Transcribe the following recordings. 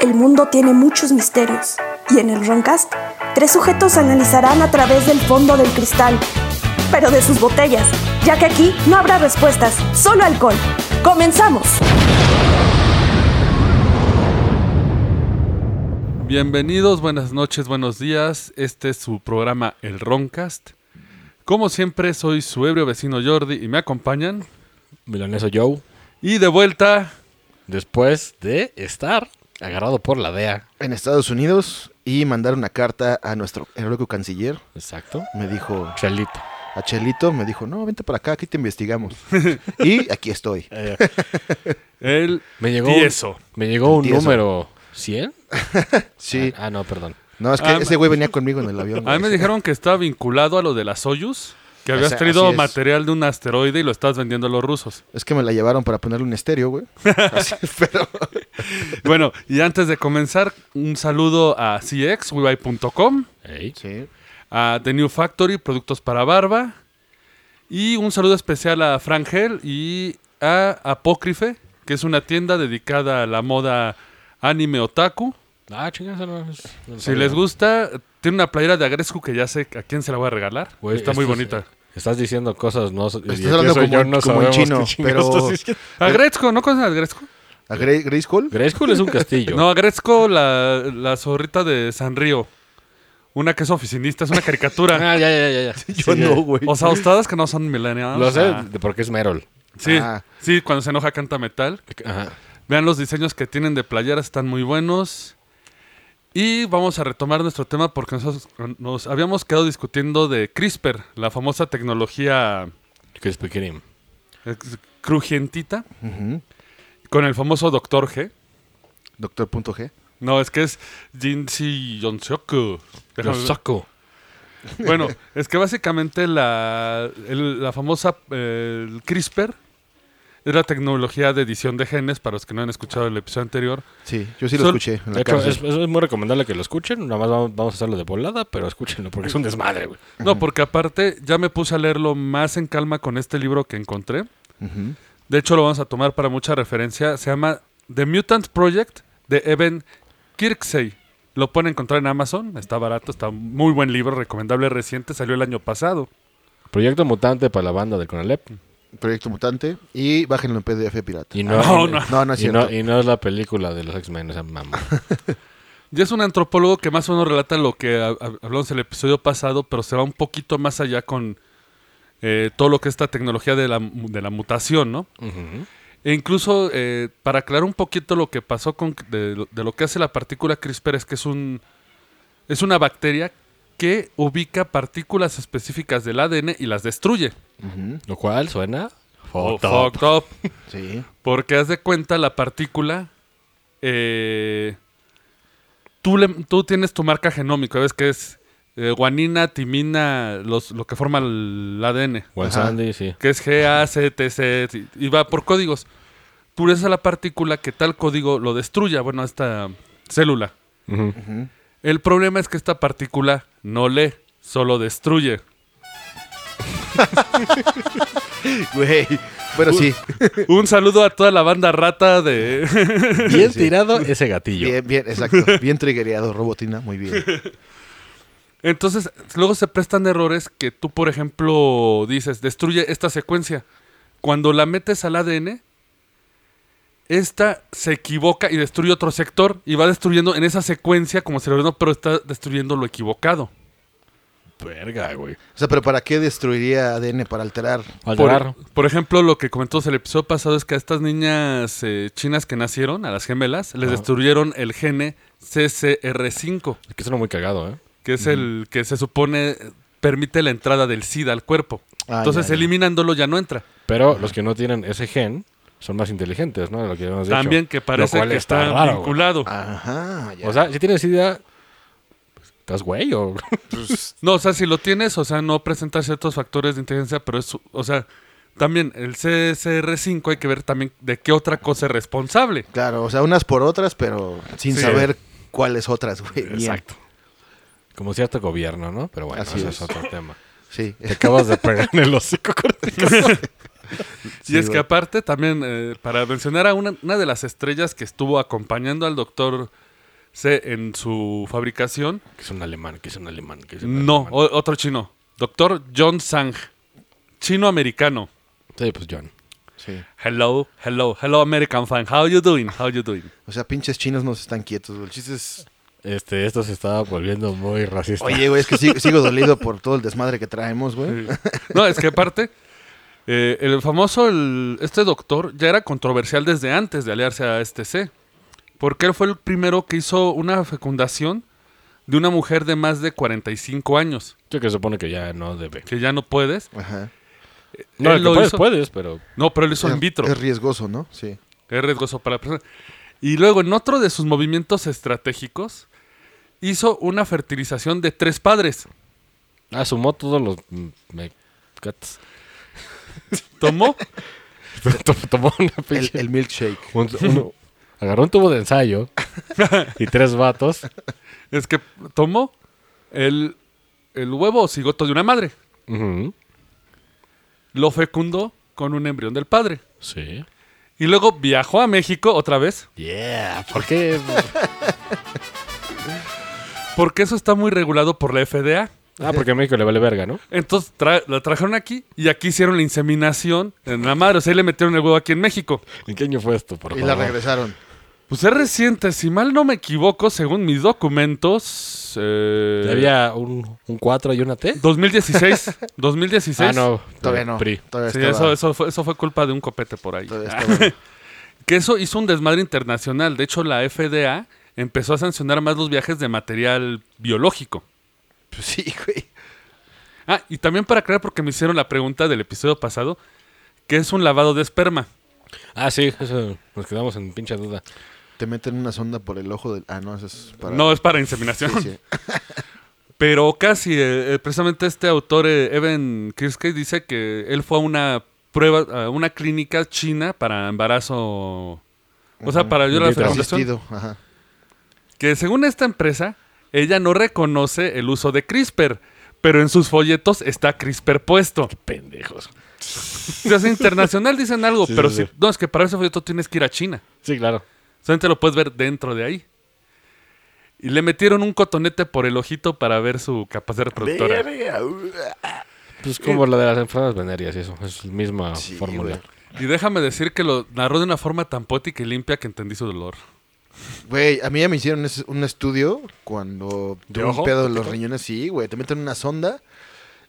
El mundo tiene muchos misterios y en el Roncast, tres sujetos analizarán a través del fondo del cristal, pero de sus botellas, ya que aquí no habrá respuestas, solo alcohol. ¡Comenzamos! Bienvenidos, buenas noches, buenos días. Este es su programa El Roncast. Como siempre, soy su ebrio vecino Jordi y me acompañan. Milaneso Joe, Y de vuelta, después de estar agarrado por la DEA. en Estados Unidos y mandar una carta a nuestro heroico canciller. Exacto. Me dijo, Chelito. a Chelito, me dijo, no, vente para acá, aquí te investigamos. y aquí estoy. Eh, el me llegó un, tieso. me llegó un Tieso. número 100. Sí. Ah, no, perdón. No, es que Ah, ese güey venía conmigo en el avión. A mí me dijeron que estaba vinculado a lo de la Soyuz, que habías traído así es. material de un asteroide y lo estabas vendiendo a los rusos. Es que me la llevaron para ponerle un estéreo, güey. Así, pero Bueno, y antes de comenzar, un saludo a CX, WeBuy.com, Ey. sí. a The New Factory, productos para barba, y un saludo especial a Frangel y a Apócrife, que es una tienda dedicada a la moda anime otaku. Ah, chingas, no, no lo Si les gusta, tiene una playera de Agrescu que ya sé a quién se la voy a regalar. Está muy es- bonita. Estás diciendo cosas no. Estás hablando como- como en chino, pero- Agresco, ¿no conoces a Agresco? ¿A Grey, Grayskull? Grayskull es un castillo. No, Agresco, la, la zorrita de Sanrío. Una que es oficinista, es una caricatura. Ah, ya, ya, ya. ya. Yo Sí, no, güey. o sea, ustedes que no son millennials. Lo sé ah, de- porque es Merol. Sí, Ah. sí, cuando se enoja canta metal. Ajá. Vean los diseños que tienen de playeras, están muy buenos. Y vamos a retomar nuestro tema porque nosotros nos habíamos quedado discutiendo de CRISPR, la famosa tecnología Kreme. eh, crujientita, con el famoso Doctor G. Doctor punto G. No, es que es Jinsi Yonsoku. Saco. Bueno, es que básicamente la, el- la famosa eh, el CRISPR es la tecnología de edición de genes, para los que no han escuchado el episodio anterior. Sí, yo sí lo Sol- escuché en De hecho, es, es muy recomendable que lo escuchen. Nada más vamos, vamos a hacerlo de volada, pero escúchenlo porque es un desmadre, güey. No, porque aparte ya me puse a leerlo más en calma con este libro que encontré. De hecho, lo vamos a tomar para mucha referencia. Se llama The Mutant Project de Evan Kirksey. Lo pueden encontrar en Amazon. Está barato, está muy buen libro, recomendable reciente. Salió el año pasado. Proyecto mutante para la banda del Conalep. Proyecto Mutante. Y bájenlo en PDF pirata. Y no, No, y- no. No, no es y, cierto. no, y no es la película de los X-Men, o sea, mamá. Y es un antropólogo que más o menos relata lo que ha- ha- hablamos en el episodio pasado, pero se va un poquito más allá con eh, todo lo que es esta tecnología de la, de la mutación, ¿no? E incluso, eh, para aclarar un poquito lo que pasó con de, lo- de lo que hace la partícula CRISPR, es que es un es una bacteria que ubica partículas específicas del ADN y las destruye. Ujú. Lo cual suena... Oh, fucked up. fucked up. Sí. Porque haz de cuenta la partícula. eh, tú, le- tú tienes tu marca genómica, ves que es eh, guanina, timina, los, lo que forma el ADN. Juan Ajá. Sandy, sí. Que es G, A, C, T, C, y va por códigos. Tú le a la partícula que tal código lo destruya, bueno, a esta célula. Ujú. El problema es que esta partícula no lee, solo destruye. Güey. Pero sí. Un saludo a toda la banda rata de... Bien tirado ese gatillo. Bien, bien, exacto. Bien triggereado, Robotina. Muy bien. Entonces, luego se prestan errores que tú, por ejemplo, dices, destruye esta secuencia. Cuando la metes al ADN, esta se equivoca y destruye otro sector y va destruyendo en esa secuencia como se lo ordenó, pero está destruyendo lo equivocado. Verga, güey. O sea, pero ¿para qué destruiría ADN? Para alterar. Alterar. Por, por ejemplo, lo que comentó el episodio pasado es que a estas niñas eh, chinas que nacieron, a las gemelas, les destruyeron el gene CCR5, Es que suena muy cagado, ¿eh? que es el que se supone permite la entrada del SIDA al cuerpo. Ah, Entonces, ya, ya. eliminándolo ya no entra. Pero los que no tienen ese gen son más inteligentes, ¿no? De Lo que hemos dicho. También que parece que está, raro, güey. vinculado. Ajá. ya. O sea, si tienes idea, pues, ¿estás güey o...? No, o sea, si lo tienes, o sea, no presenta ciertos factores de inteligencia, pero es, o sea, también el CSR5 hay que ver también de qué otra cosa es responsable. Claro, o sea, unas por otras, pero sin Sí. saber cuáles otras, güey. Exacto. Como cierto gobierno, ¿no? Pero bueno, Así ese es. es otro tema. Sí. Te acabas de pegar en el hocico y es que aparte también, eh, para mencionar a una, una de las estrellas que estuvo acompañando al doctor C en su fabricación, Que es un alemán, que es un alemán, que es un no, alemán. o- otro chino, doctor John Sang, chino-americano. Sí, pues John. Sí. Hello, hello, hello American fan, how you doing, how you doing? O sea, pinches chinos no están quietos, güey. El chiste es... Este, esto se estaba volviendo muy racista. Oye, güey, es que sigo, sigo dolido por todo el desmadre que traemos, güey. No, es que aparte, eh, el famoso, el- este doctor ya era controversial desde antes de aliarse a este C. Porque él fue el primero que hizo una fecundación de una mujer de más de 45 años, Yo que se supone que ya no debe. que ya no puedes. Ajá. No, Él que lo puedes, hizo- puedes, pero... No, pero él hizo Es- in vitro. Es riesgoso, ¿no? Sí. Es riesgoso para la persona. Y luego, en otro de sus movimientos estratégicos, hizo una fertilización de tres padres. Ah, sumó todos los... mm, mecates. Tomó, Tomó una El, pinche... el milkshake. un- uno- agarró un tubo de ensayo y tres vatos. es que tomó el, el huevo o cigoto de una madre. Lo fecundó con un embrión del padre. Sí. Y luego viajó a México otra vez, Yeah, ¿por qué? porque eso está muy regulado por la FDA. Ah, porque a México le vale verga, ¿no? Entonces tra- la trajeron aquí y aquí hicieron la inseminación en la madre. O sea, ahí le metieron el huevo aquí en México. ¿En qué año fue esto, por Y favor? la regresaron. Pues es reciente, si mal no me equivoco, según mis documentos. eh, Había un, un 4 y una T. 2016. 2016. Ah, no. Todavía no. PRI. Todavía Sí, eso, eso, fue, eso fue culpa de un copete por ahí. Que eso hizo un desmadre internacional. De hecho, la FDA empezó a sancionar más los viajes de material biológico. Pues sí, güey. Ah, y también para aclarar, porque me hicieron la pregunta del episodio pasado, que es un lavado de esperma. Ah, sí, eso nos quedamos en pinche duda. Te meten una sonda por el ojo del... Ah, no, eso es para... No es para inseminación. Sí, sí. Pero casi, eh, eh, precisamente este autor, eh, Evan Kirskey, dice que él fue a una prueba, a una clínica china para embarazo. O sea, para ayudar a la fecundación. Ajá. Que según esta empresa, ella no reconoce el uso de CRISPR, pero en sus folletos está CRISPR puesto. Pendejos. O sea, internacional dicen algo, Sí, pero sí, si, sí. no, es que para ese folleto tienes que ir a China. Sí, claro. Solamente lo puedes ver dentro de ahí. Y le metieron un cotonete por el ojito para ver su capacidad reproductora. Pues como lo de las enfermedades venéreas y eso. Es la misma fórmula. Y déjame decir que lo narró de una forma tan poética y limpia que entendí su dolor. Güey, a mí ya me hicieron un estudio cuando ¿De tuve un pedo en los riñones. Sí, güey. Te meten una sonda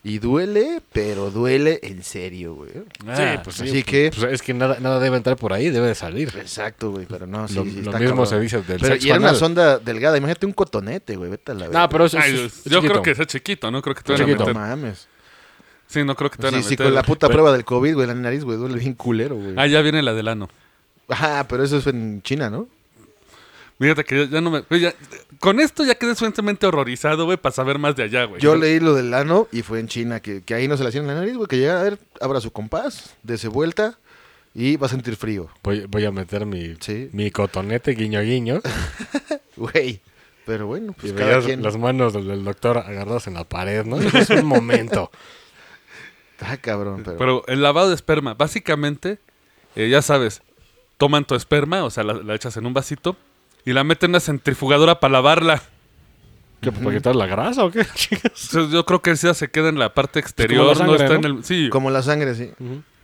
y duele, pero duele en serio, güey. sí, pues sí. Así que... Pues es que nada, nada debe entrar por ahí, debe de salir. Exacto, güey, pero no, sí, lo sí, lo está mismo cabrón. se dice del Pero, sexo y era una sonda delgada. Imagínate un cotonete, güey. Vete a la verga. No, pero eso Ay, es, yo chiquito. creo que es chiquito, no creo que te Es van a chiquito. Meter. mames. Sí, no creo que te van Sí, a sí, meter. con la puta Pero- prueba del COVID, güey, la nariz, güey, duele bien culero, güey. Ah, ya viene la del ano. Ajá, pero eso es en China, ¿no? Fíjate que ya, ya no me. ya- con esto ya quedé suficientemente horrorizado, güey, para saber más de allá, güey. Yo leí lo del ano y fue en China, que, que ahí no se le hacían en la nariz, güey, que llega a ver, abra su compás, dese vuelta y va a sentir frío. Voy, voy a meter mi, Sí. mi cotonete guiño guiño. Güey. Pero bueno, pues y cada veías quien. las manos del, del doctor agarradas en la pared, ¿no? Es un momento. Ah, cabrón, pero. Pero el lavado de esperma, básicamente, eh, ya sabes, toman tu esperma, o sea, la, la echas en un vasito y la meten en una centrifugadora para lavarla. ¿Qué, ¿Para quitar la grasa o qué? sea, yo creo que esa se queda en la parte exterior, como la no está ¿no? en el. Sí, Como la sangre, sí.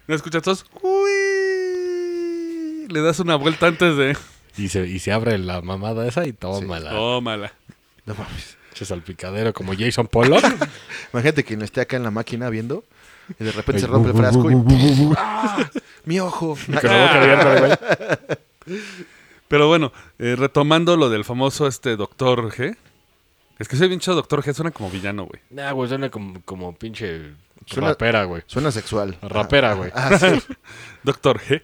¿no escuchas todos? Uy, le das una vuelta antes de. Y se, y se abre la mamada esa y tómala. Tómala. No mames. Che salpicadero como Jason Pollock. Imagínate que no esté acá en la máquina viendo y de repente se rompe el frasco y. bu- bu- bu- ¡Ah! ¡Mi ojo! Con la boca abierta, güey. Pero bueno, eh, retomando lo del famoso este Doctor G. Es que bien chido Doctor G, suena como villano, güey. Nah, güey, suena como, como pinche Suena- rapera, güey. Suena sexual. Rapera, güey. Ah, sí. Doctor G.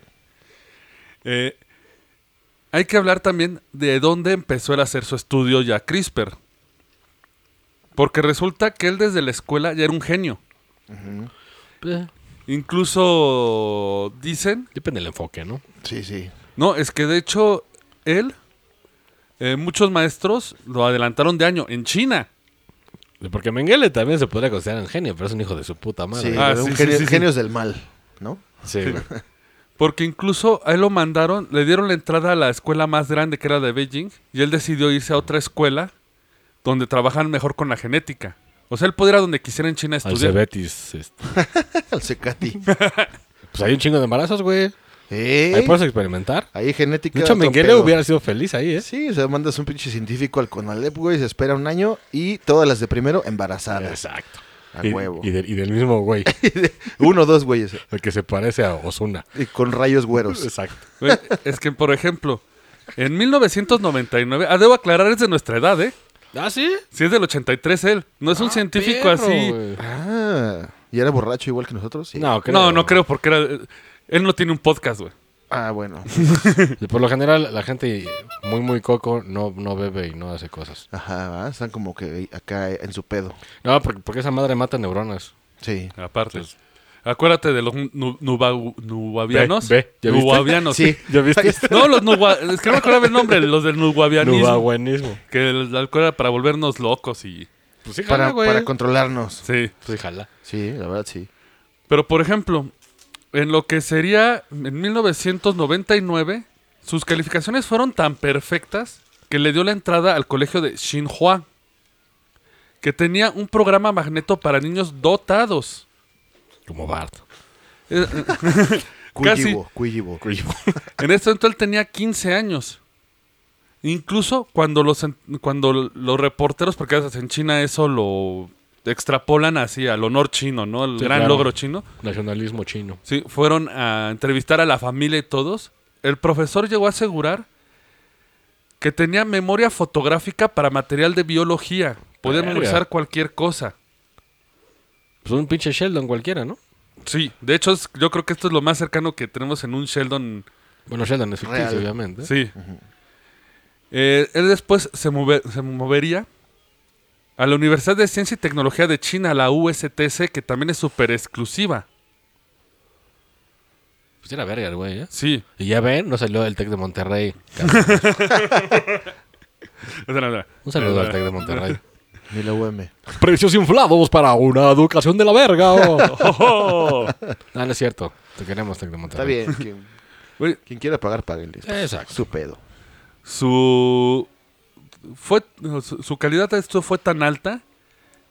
Eh, hay que hablar también de dónde empezó él a hacer su estudio ya CRISPR. Porque resulta que él desde la escuela ya era un genio. Eh, Incluso dicen, depende del enfoque, ¿no? Sí, sí. no, es que de hecho él, eh, muchos maestros lo adelantaron de año en China. Porque Mengele también se podría considerar un genio, pero es un hijo de su puta madre. Sí, Ah, sí, un genio- sí, sí. genios del mal. ¿no? Sí, güey. Porque incluso a él lo mandaron, le dieron la entrada a la escuela más grande que era de Beijing y él decidió irse a otra escuela donde trabajan mejor con la genética. O sea, él podía ir a donde quisiera en China a Al estudiar. Cebetis. este. Al Secati. Pues hay un chingo de embarazos, güey. ¿Eh? Ahí puedes experimentar. Ahí genética. De hecho, otro Mengele hubiera sido feliz ahí, ¿eh? Sí, o sea, mandas un pinche científico al Conalep, güey, se espera un año y todas las de primero embarazadas. Exacto. A y, huevo. Y, del, y del mismo güey, Uno o dos güeyes. el que se parece a Osuna. Y con rayos güeros. Exacto. Güey, es que, por ejemplo, en 1999, ah, debo aclarar, es de nuestra edad, ¿eh? ¿Ah, sí? Si es del 83 él, no es un Ah, científico perro, así. güey. Ah, ¿y era borracho igual que nosotros? Sí. No, creo. No, no creo porque era... Él no tiene un podcast, güey. Ah, bueno. Por lo general, la gente muy, muy coco no, no bebe y no hace cosas. Ajá, están como que acá en su pedo. No, porque, porque esa madre mata neuronas. Sí. Aparte. Acuérdate de los nu- nuba- nubavianos. Ve, ve, ¿ya viste? Nubavianos. Sí. ¿Ya viste? No, los nuba... Es que no me acuerdo el nombre, los del nubavianismo. Nubabuenismo. Que el alcohol era para volvernos locos y... Pues sí, jala, Para, güey. para controlarnos. Sí. Pues sí, jala. Sí, la verdad sí. Pero, por ejemplo, en lo que sería en 1999, sus calificaciones fueron tan perfectas que le dio la entrada al colegio de Xinhua, que tenía un programa magneto para niños dotados. Como Bart. Eh, Casi. Cuyibo, cuyibo. En este momento él tenía 15 años. Incluso cuando los, cuando los reporteros, porque en China eso lo extrapolan así al honor chino, ¿no? El Sí, gran claro. logro chino. Nacionalismo chino. Sí, fueron a entrevistar a la familia y todos. El profesor llegó a asegurar que tenía memoria fotográfica para material de biología. Podía memorizar cualquier cosa. Pues un pinche Sheldon cualquiera, ¿no? Sí, de hecho es- yo creo que esto es lo más cercano que tenemos en un Sheldon. Bueno, Sheldon es ficticio, Real. obviamente. Sí. Eh, él después se, move- se movería a la Universidad de Ciencia y Tecnología de China, la USTC, que también es súper exclusiva. Pues era verga el güey, ¿eh? Sí. Y ya ven, no salió el Tec de Monterrey. Un saludo al Tec de Monterrey. Ni la UM. Precios inflados para una educación de la verga. oh. no, no es cierto. Te queremos, Tec de Está Monterrey. bien. Quien, Güey, quien quiera pagar, páguenle. Exacto. Su pedo. su fue su, calidad de esto fue tan alta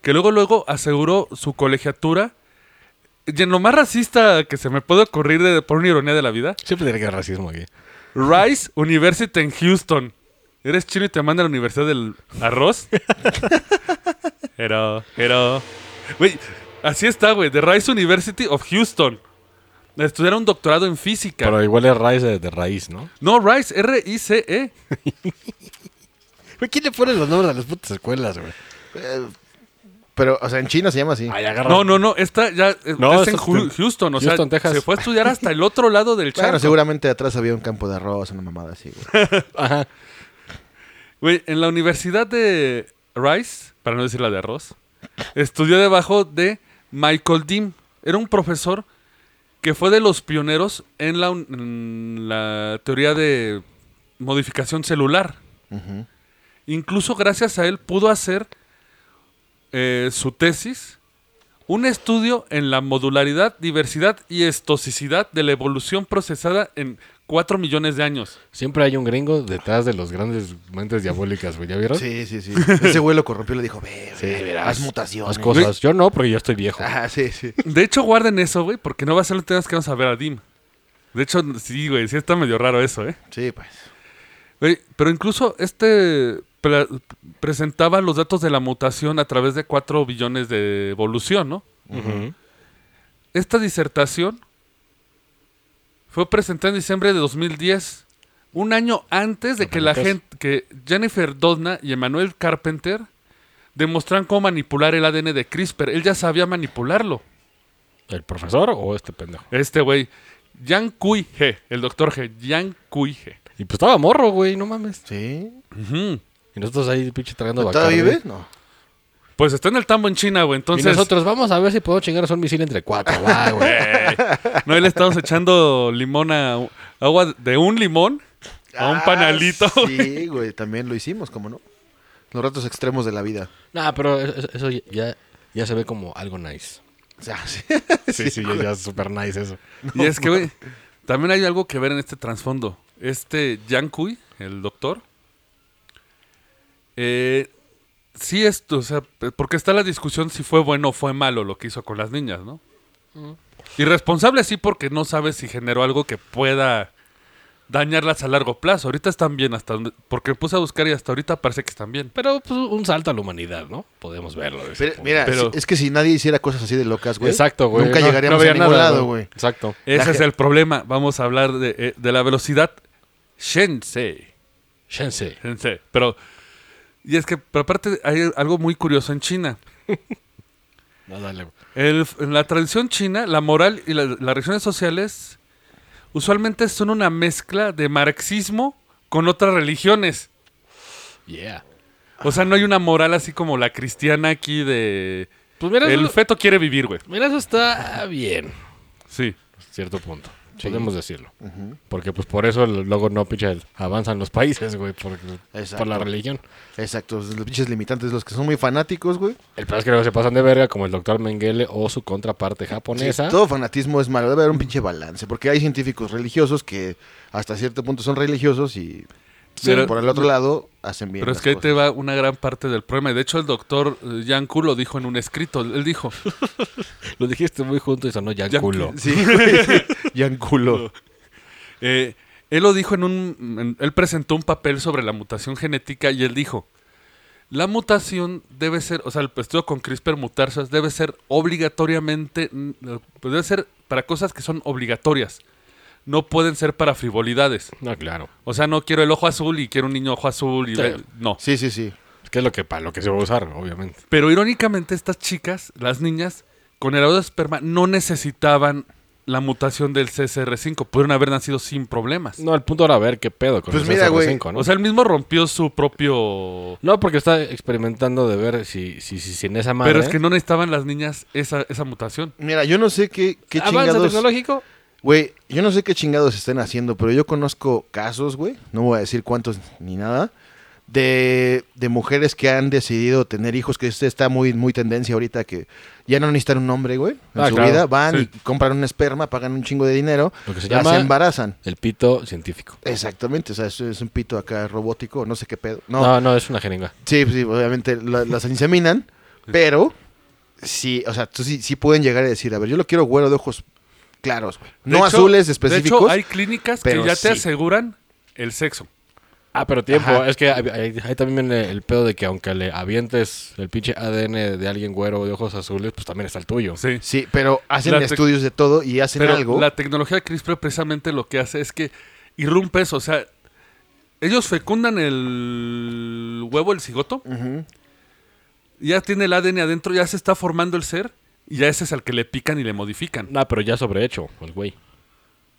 que luego luego aseguró su colegiatura. Y en lo más racista que se me puede ocurrir de, por una ironía de la vida Siempre tiene que haber racismo aquí. Rice University en Houston. Eres chino y te mandan a la universidad del arroz pero pero. Güey así está güey de Rice University of Houston. Estudiar un doctorado en física. Pero igual es raíz de, de raíz, ¿no? no Rice R I C E Güey, ¿quién le pone los nombres a las putas escuelas, güey? Eh, pero, o sea, en China se llama así. Ay, agarra. No, no, no, esta ya eh, No, es en esto Ju- Houston, o Houston, sea, Texas. se fue a estudiar hasta el otro lado del charco. Bueno, seguramente atrás había un campo de arroz, una mamada así, güey. Ajá. Güey, en la Universidad de Rice, para no decir la de arroz, estudió debajo de Michael Dean. Era un profesor que fue de los pioneros en la, un- en la teoría de modificación celular. Ujú. Incluso gracias a él pudo hacer eh, su tesis, un estudio en la modularidad, diversidad y estosticidad de la evolución procesada en 4 millones de años. Siempre hay un gringo detrás de los grandes mentes diabólicas, güey. ¿Ya vieron? Sí, sí, sí. Ese güey lo corrompió y le dijo, ve, Sí, ve, verás. haz mutaciones. Haz cosas. Yo no, porque yo estoy viejo. Ah, sí, sí. De hecho, guarden eso, güey, porque no va a ser lo que tengas que vamos a ver a Dim. De hecho, sí, güey, sí está medio raro eso, ¿eh? Sí, pues. Güey, pero incluso este pre- presentaba los datos de la mutación a través de 4 billones de evolución, ¿no? Esta disertación fue presentada en diciembre de 2010, un año antes de que la gente, que Jennifer Doudna y Emmanuel Carpenter demostraran cómo manipular el ADN de CRISPR. Él ya sabía manipularlo. ¿El profesor o este pendejo? Este güey, Yang Kui He, el doctor He, Yang Kui He. Y pues estaba morro, güey, no mames. Sí. Ujú. Y nosotros ahí, pinche, tragando ¿Todavía Bacardi. vive? No. Pues está en el tambo en China, güey. Y Entonces, nosotros vamos a ver si podemos chingar un misil entre cuatro, va, güey. no, ahí le estamos echando limón a agua de un limón a un Ah, panalito. Sí, güey, también lo hicimos, ¿cómo no? Los ratos extremos de la vida. Nah, pero eso, eso ya, ya se ve como algo nice. O sea, sí. Sí, sí, ya, ya es súper nice eso. y es que, güey, también hay algo que ver en este trasfondo. Este Yang Kui, el doctor, eh, sí esto, o sea, porque está la discusión si fue bueno o fue malo lo que hizo con las niñas, ¿no? Irresponsable sí porque no sabe si generó algo que pueda dañarlas a largo plazo. Ahorita están bien hasta donde, porque me puse a buscar y hasta ahorita parece que están bien. Pero pues, un salto a la humanidad, ¿no? Podemos verlo. Pero, mira, Pero- es que si nadie hiciera cosas así de locas, güey. Exacto, güey. Nunca No- llegaríamos no a ningún nada, lado, güey. Exacto. Ese La es el problema. Vamos a hablar de, eh, de la velocidad Shensei. Shense. Sensei. Pero, y es que, pero aparte hay algo muy curioso en China. No, dale. El- en la tradición china, la moral y la- las reacciones sociales usualmente son una mezcla de marxismo con otras religiones. Yeah. O sea, no hay una moral así como la cristiana aquí de... Pues mira, El eso, feto quiere vivir, güey. mira, eso está bien. Sí. Cierto punto. Podemos decirlo. Porque pues por eso luego no pinche avanzan los países, güey. Por, por la religión. Exacto, los pinches limitantes, los que son muy fanáticos, güey. El peor es que luego se pasan de verga como el doctor Mengele o su contraparte Sí, japonesa. todo fanatismo es malo, debe haber un pinche balance, porque hay científicos religiosos que hasta cierto punto son religiosos y Pero- por el otro lado hacen bien. Pero es que ahí te va una gran parte del problema. Y de hecho el doctor eh, Yang Ku lo dijo en un escrito. Él dijo... Lo dijiste muy junto y sonó ya Yang- culo. Sí. Yanculo. Eh, él lo dijo en un... en- él presentó un papel sobre la mutación genética y él dijo... La mutación debe ser, o sea, el estudio con CRISPR mutarse debe ser obligatoriamente, pues debe ser para cosas que son obligatorias. No pueden ser para frivolidades. No, claro. O sea, no quiero el ojo azul y quiero un niño ojo azul y Sí. no. Sí, sí, sí. Es que es lo que para lo que se va a usar, obviamente. Pero irónicamente estas chicas, las niñas, con el de esperma no necesitaban la mutación del CSR5. Pudieron haber nacido sin problemas. No, el punto era ver qué pedo con Pues el mira, güey, CSR5, ¿no? O sea, él mismo rompió su propio... no, porque está experimentando de ver si, si, si, si en esa madre... Pero es que no necesitaban las niñas esa, esa mutación. Mira, yo no sé qué, qué Avance chingados... tecnológico. Güey, yo no sé qué chingados estén haciendo, pero yo conozco casos, güey, no voy a decir cuántos ni nada, de, de mujeres que han decidido tener hijos, que este está muy, muy tendencia ahorita, que ya no necesitan un hombre, güey, en Ah, su claro, vida, van sí. y compran un esperma, pagan un chingo de dinero, Lo que se las llama- embarazan. El pito científico. Exactamente, o sea, es, es un pito acá robótico, no sé qué pedo. No, No, no, es una jeringa. sí, sí, obviamente la- las inseminan, pero sí, o sea, tú sí, sí pueden llegar a decir, a ver, yo lo quiero güero de ojos claros, güey. De No hecho- azules De específicos. hecho, hay clínicas que ya te aseguran el sexo. Ah, pero tiempo. Ajá. Es que hay, hay- hay también el, el pedo de que aunque le avientes el pinche ADN de alguien güero de ojos azules, pues también está el tuyo. Sí. Sí, pero hacen estudios de todo y hacen Pero algo. la tecnología de CRISPR precisamente lo que hace es que irrumpe eso. O sea, ellos fecundan el huevo, el cigoto, ya tiene el ADN adentro, ya se está formando el ser, y ya ese es al que le pican y le modifican. No, pero ya sobrehecho, el güey.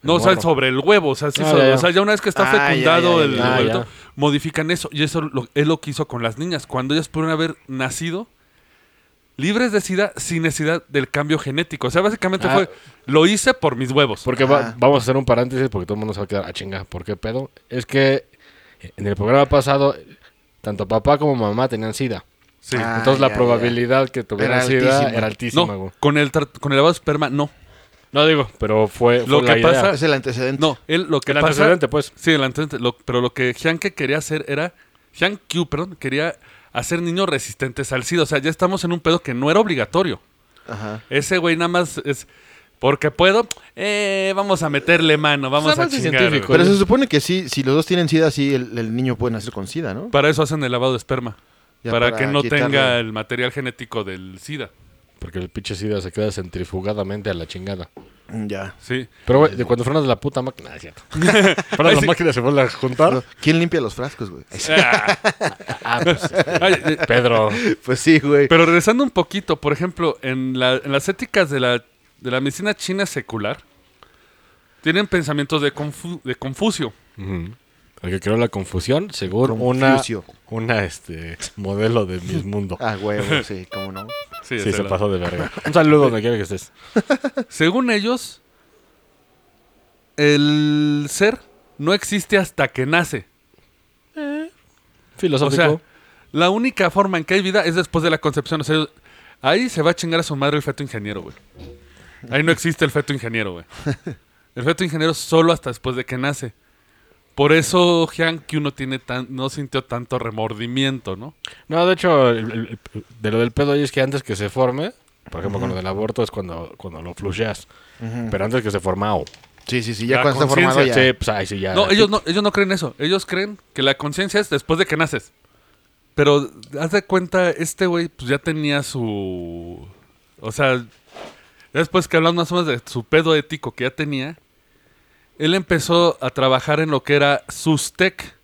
No, o sea, morro. sobre el huevo, o sea, sí Ah, sobre- ya, ya. o sea, ya una vez que está Ah, ya, fecundado ya, el. Ah, ya. modifican eso. Y eso lo- es lo que hizo con las niñas. Cuando ellas pudieron haber nacido libres de SIDA sin necesidad del cambio genético. O sea, básicamente Ah. fue, lo hice por mis huevos. Porque va- vamos a hacer un paréntesis porque todo el mundo se va a quedar a chinga. ¿Por qué pedo? Es que en el programa pasado, tanto papá como mamá tenían SIDA. Sí. Ah, Entonces la ya, probabilidad que tuvieran Era SIDA altísima. era altísima, no, güey. con el, con el lavado de esperma, no. No digo, pero fue, fue Lo la que idea. pasa- Es el antecedente. No, él lo que El pasa... antecedente, pues. Sí, el antecedente. Lo- pero lo que Jianke quería hacer era... Q, perdón, quería hacer niños resistentes al SIDA. O sea, ya estamos en un pedo que no era obligatorio. Ajá. Ese güey nada más es... Porque puedo, eh, vamos a meterle mano, vamos Pues a chingar. Pero se supone que sí, si los dos tienen SIDA, sí, el, el niño puede nacer con SIDA, ¿no? Para eso hacen el lavado de esperma. Para, para que no quitarle- tenga el material genético del SIDA. Porque el pinche SIDA se queda centrifugadamente a la chingada. Ya. Sí. Pero, güey, de cuando frenas la puta máquina, es cierto. Frenas la sí. máquina se vuelve a juntar. ¿Quién limpia los frascos, güey? Ah, pues, Ay, eh, Pedro. Pues sí, güey. Pero regresando un poquito, por ejemplo, en, la- en las éticas de la, de la medicina china secular, tienen pensamientos de, Confu- de Confucio. Ujú. El que creó la confusión, según una, Confucio. una este, modelo de Miss Mundo. Ah, güey, sí, cómo no. Sí, se la- pasó de verga. Un saludo donde quiera que estés. Según ellos, el ser no existe hasta que nace. O Filosófico. sea, la única forma en que hay vida es después de la concepción. O sea, Ahí se va a chingar a su madre el feto ingeniero, güey. Ahí no existe el feto ingeniero, güey. El feto ingeniero solo hasta después de que nace. Por eso, Jean, que uno tiene tan, no sintió tanto remordimiento, ¿no? No, de hecho, el- el- el- de lo del pedo ahí es que antes que se forme, por ejemplo, con lo del aborto es cuando, cuando lo flusheas. Pero antes que se formado. Sí, sí, sí, ya La cuando está formado ya. Sí, pues ahí sí ya. No, ellos no, ellos no creen eso. Ellos creen que la conciencia es después de que naces. Pero haz de cuenta, este güey pues ya tenía su... O sea, después que hablamos más o menos de su pedo ético que ya tenía, él empezó a trabajar en lo que era SUSTEC,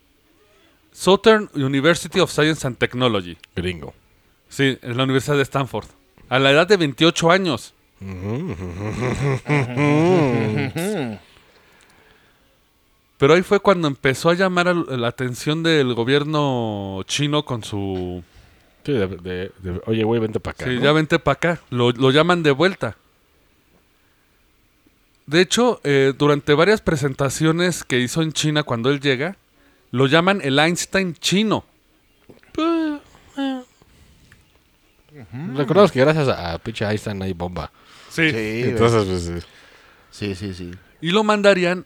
Southern University of Science and Technology. Gringo. Sí, en la Universidad de Stanford. A la edad de 28 años. Pero ahí fue cuando empezó a llamar a la atención del gobierno chino con su... Sí, de, de- de- oye, güey, vente para acá. Sí, ¿no? ya vente para acá. Lo, lo llaman de vuelta. De hecho, eh, durante varias presentaciones que hizo en China cuando él llega, lo llaman el Einstein chino. Recordamos que gracias a, a pinche Einstein hay bomba. Sí. Sí, Entonces, pues, sí. sí, sí, sí. Y lo mandarían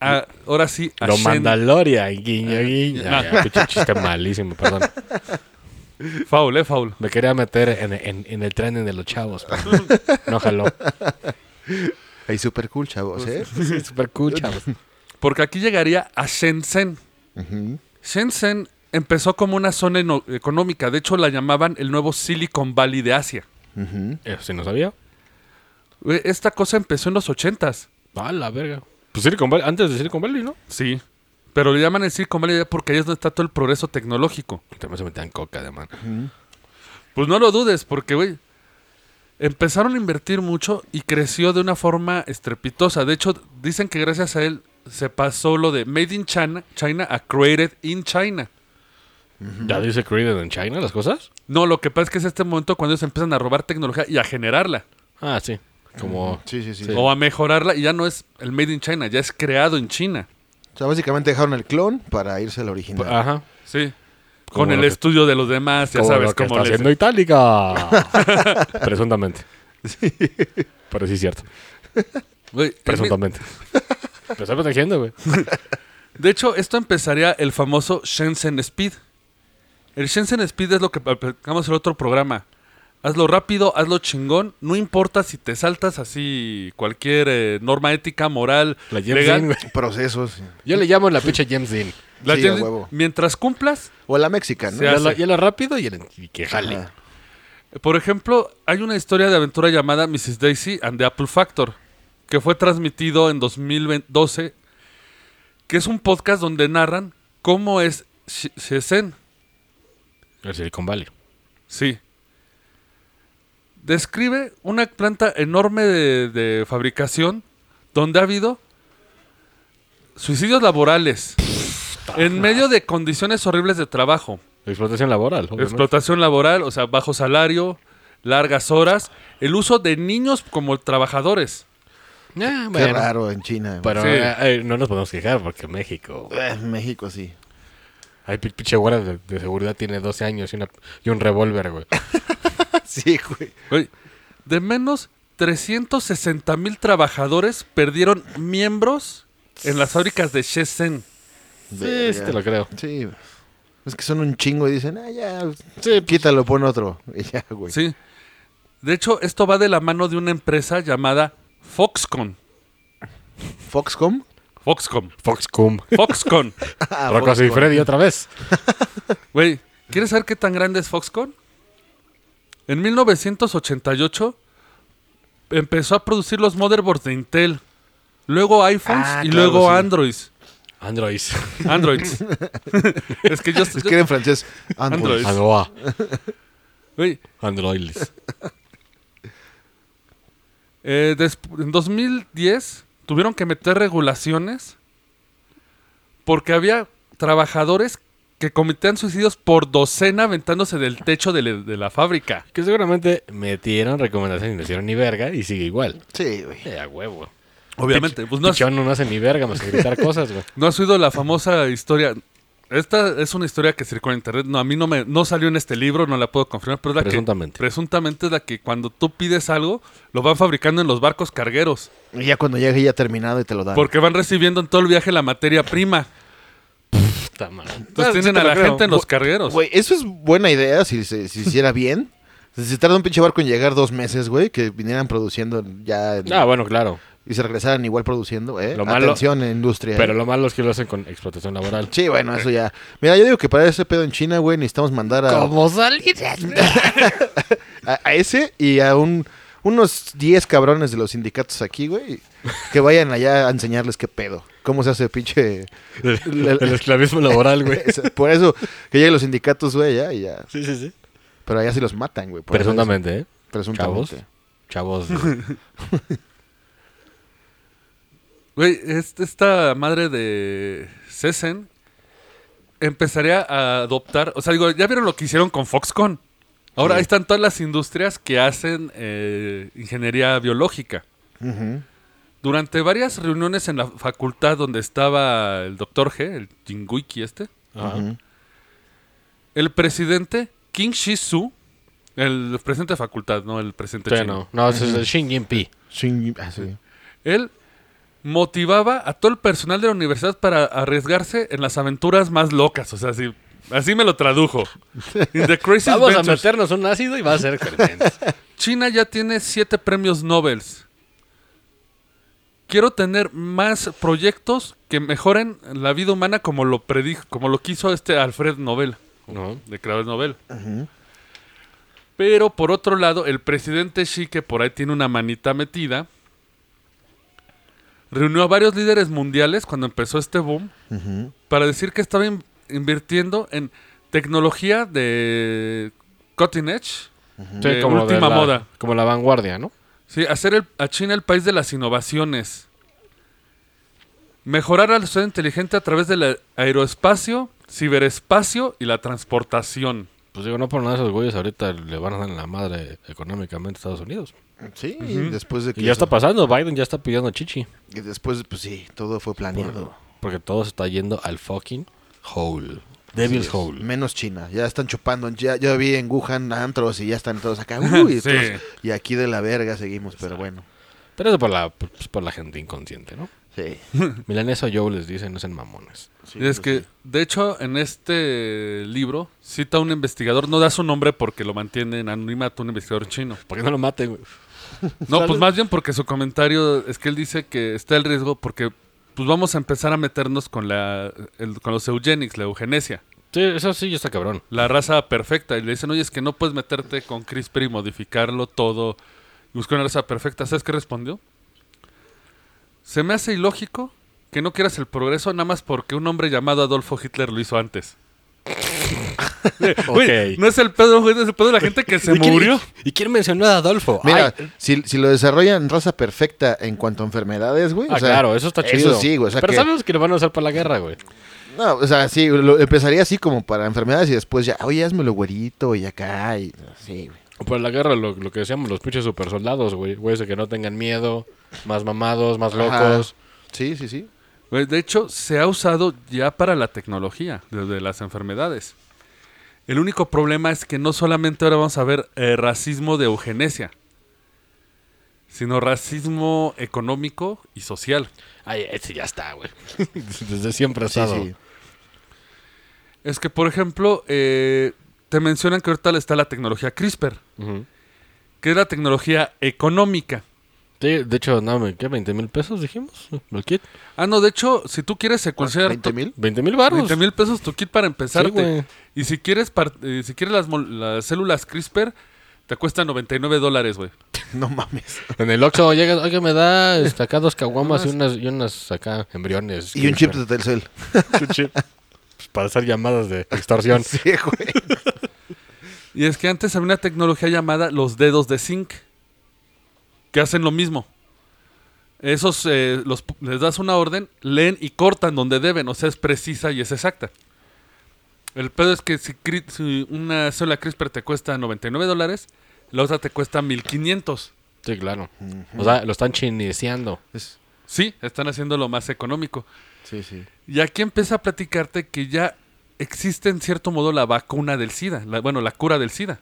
a, ahora sí, a lo Shen- Mandalorian, guiño, guiño. Ah. Ya, ya, pinche chiste malísimo, perdón. Foul, eh, foul. Me quería meter en, en, en el tren de los chavos. pero No jaló. Ahí súper cool, chavos, ¿eh? Sí, super cool, chavos. Porque aquí llegaría a Shenzhen. Shenzhen empezó como una zona económica. De hecho, la llamaban el nuevo Silicon Valley de Asia. Eso sí no sabía. Esta cosa empezó en los ochentas. Ah, la verga. Pues Silicon Valley, antes de Silicon Valley, ¿no? Sí. Pero le llaman el Silicon Valley porque ahí es donde está todo el progreso tecnológico. También se metían coca, de. Pues no lo dudes, porque, güey, empezaron a invertir mucho y creció de una forma estrepitosa. De hecho, dicen que gracias a él se pasó lo de Made in China, China a Created in China. ¿Ya dice created en China las cosas? No, lo que pasa es que es este momento cuando ellos empiezan a robar tecnología y a generarla. Ah, sí. Como... Sí, sí, sí. Sí. O a mejorarla y ya no es el Made in China, ya es creado en China. O sea, básicamente dejaron el clon para irse al original. Ajá. Sí. Con el estudio de los demás, ya Como sabes lo que cómo está les... haciendo Itálica. Presuntamente. Pero sí es cierto. Güey, en mi- Presuntamente. Me está protegiendo, güey. De hecho, esto empezaría el famoso Shenzhen Speed. El Shenzhen Speed es lo que platicamos en el otro programa. Hazlo rápido, hazlo chingón. No importa si te saltas así cualquier eh, norma ética, moral, La James legal. Dean, güey. Procesos. Yo le llamo la pinche James Dean. La Sí, huevo. mientras cumplas, O la mexicana, ¿no? Ya lo rápido y, el, y que jale. Ajá. Por ejemplo, hay una historia de aventura llamada Mrs. Daisy and the Apple Factor, que fue transmitido en 2012, que es un podcast donde narran cómo es Sh- Shenzhen. El Silicon Valley. Sí. Describe una planta enorme de, de fabricación donde ha habido suicidios laborales en medio de condiciones horribles de trabajo. Explotación laboral. obviamente. Explotación laboral, o sea, bajo salario, largas horas, el uso de niños como trabajadores. Ah, Qué raro en China. Pero Sí. eh, eh, no nos podemos quejar porque México. Eh, México sí. Hay pi- pinche guardia de, de seguridad, tiene 12 años y, una- y un revólver, güey. Sí, güey. Güey, de menos 360 mil trabajadores perdieron miembros en las fábricas de Shenzhen. Sí, sí te lo creo. Sí. Es que son un chingo y dicen, ah, ya, Sí, quítalo, pon otro. Y ya, güey. Sí. De hecho, esto va de la mano de una empresa llamada Foxconn. Foxcom. Foxconn. Foxcom. Foxconn. Ah, Rocco y Foxconn. Freddy otra vez. Güey, ¿quieres saber qué tan grande es Foxconn? En 1988 empezó a producir los motherboards de Intel. Luego iPhones Ah, y claro, luego sí. Androids. Androids. Androids. es que yo... Es que en francés. Android. Android. Güey, Androids. eh, en 2010 tuvieron que meter regulaciones porque había trabajadores que cometían suicidios por docena aventándose del techo de, le- de la fábrica. Que seguramente metieron recomendaciones y no hicieron ni verga y sigue igual. Sí, güey. Eh, a huevo. Obviamente, pues no has, no hace ni verga más que gritar cosas, güey. no has oído la famosa historia. Esta es una historia que circula en internet. No, a mí no me no salió en este libro, no la puedo confirmar, pero es la Presuntamente. que presuntamente es la que cuando tú pides algo, lo van fabricando en los barcos cargueros, Y ya cuando llegue ya terminado y te lo dan. porque van recibiendo en todo el viaje la materia prima. Puta madre. Entonces Ah, tienen a la creo. gente en los cargueros. Güey, eso es buena idea si se si hiciera bien. Si tarda un pinche barco en llegar dos meses, güey, que vinieran produciendo ya en- Ah, bueno, claro. Y se regresaran igual produciendo, ¿eh? Lo malo- Atención, industria. Pero ¿eh? lo malo es que lo hacen con explotación laboral. Sí, bueno, eso ya. Mira, yo digo que para ese pedo en China, güey, necesitamos mandar a, salir? a, a ese y a un, unos 10 cabrones de los sindicatos aquí, güey, que vayan allá a enseñarles qué pedo. Cómo se hace pinche... El, el esclavismo laboral, güey. Por eso, que lleguen los sindicatos, güey, ya y ya. Sí, sí, sí. Pero allá sí los matan, güey. Presuntamente, ¿eh? Presuntamente. Chavos. Güey, es- esta madre de Cesen empezaría a adoptar, o sea, digo, ya vieron lo que hicieron con Foxconn. Ahora Sí. ahí están todas las industrias que hacen eh, ingeniería biológica. Durante varias reuniones en la facultad donde estaba el doctor G, el Jinguiki este, el presidente King Shizu, el presidente de facultad, no el presidente Sí, chino. no. No, es el Shin Jinpi. Sí, ah, sí. Él motivaba a todo el personal de la universidad para arriesgarse en las aventuras más locas. O sea, así, así me lo tradujo. In the crazy Vamos a meternos un ácido y va a ser. China ya tiene siete premios Nobel. Quiero tener más proyectos que mejoren la vida humana como lo predijo, como lo quiso este Alfred Nobel, No. de creador Nobel. Pero por otro lado, el presidente Xi, que por ahí tiene una manita metida, reunió a varios líderes mundiales cuando empezó este boom para decir que estaba in- invirtiendo en tecnología de cutting edge, de como de última la- moda. Como la vanguardia, ¿no? Sí, hacer el- a China el país de las innovaciones. Mejorar a la sociedad inteligente a través del aeroespacio, ciberespacio y la transportación. Pues digo, no por nada esos güeyes ahorita le van a dar en la madre económicamente a Estados Unidos. Sí, después de que... Y ya está pasando, Biden ya está pidiendo chichi. y después, pues sí, todo fue planeado. Porque todo se está yendo al fucking hole. Devil's Sí, hole. Menos China. Ya están chupando. Ya, yo vi en Wuhan antros y ya están todos acá. Uy, Sí. todos- y aquí de la verga seguimos, pero bueno. Pero eso por la, pues, por la gente inconsciente, ¿no? Sí. Milanesa Joe les dicen, no sean mamones. Sí, Y es que, sí. de hecho, en este libro cita a un investigador, no da su nombre porque lo mantiene en anonimato, un investigador chino. ¿Por qué no lo maten, güey? No, pues más bien porque su comentario es que él dice que está el riesgo porque pues vamos a empezar a meternos con la el- con los eugenics, la eugenesia, Sí, eso sí ya está cabrón. la raza perfecta. Y le dicen, oye, es que no puedes meterte con CRISPR y modificarlo todo y buscar una raza perfecta. ¿Sabes qué respondió? Se me hace ilógico que no quieras el progreso nada más porque un hombre llamado Adolfo Hitler lo hizo antes. Güey, Ok. no es el pedo, güey, es el pedo de la gente que se ¿Y quién- murió. ¿Y quién mencionó a Adolfo? Mira, si, si lo desarrollan raza perfecta en cuanto a enfermedades, güey. ah, o sea, claro, eso está chido. Eso sí, güey. O sea, Pero que- sabemos que lo van a usar para la guerra, güey. No, o sea, sí, lo, empezaría así como para enfermedades y después ya, oye, hazmelo güerito y acá y así, güey. O para la guerra, lo, lo que decíamos, los pinches super soldados, güey. Güeyes de que no tengan miedo, más mamados, más Ajá. locos. Sí, sí, sí. Güey, De hecho, se ha usado ya para la tecnología, desde las enfermedades. El único problema es que no solamente ahora vamos a ver eh, racismo de eugenesia, sino racismo económico y social. Ay, ese ya está, güey. Desde siempre ha estado. sí. Es que, por ejemplo, eh, te mencionan que ahorita está la tecnología CRISPR, que es la tecnología económica. Sí, de hecho, no, ¿qué? ¿20 mil pesos dijimos? ¿El kit? Ah, no, de hecho, si tú quieres secuenciar... ¿20 mil? ¿20 mil baros? 20 mil pesos tu kit para empezarte. y si quieres, eh, si quieres las, células CRISPR, te cuesta 99 dólares, güey. No mames. En el Oxxo llega, oiga, me da este, acá dos caguamas y unas, y unas acá embriones. Y un chip de Telcel. Un chip. Pues para hacer llamadas de extorsión. Sí, güey. Y es que antes había una tecnología llamada los dedos de zinc, que hacen lo mismo. Esos, eh, los, les das una orden, leen y cortan donde deben, o sea, es precisa y es exacta. El pedo es que si, si una célula CRISPR te cuesta 99 dólares, la otra te cuesta 1500. Sí, claro. O sea, lo están chiniciando. Es- Sí, están haciendo lo más económico. sí, sí. Y aquí empieza a platicarte que ya existe en cierto modo la vacuna del SIDA, la- bueno, la cura del SIDA.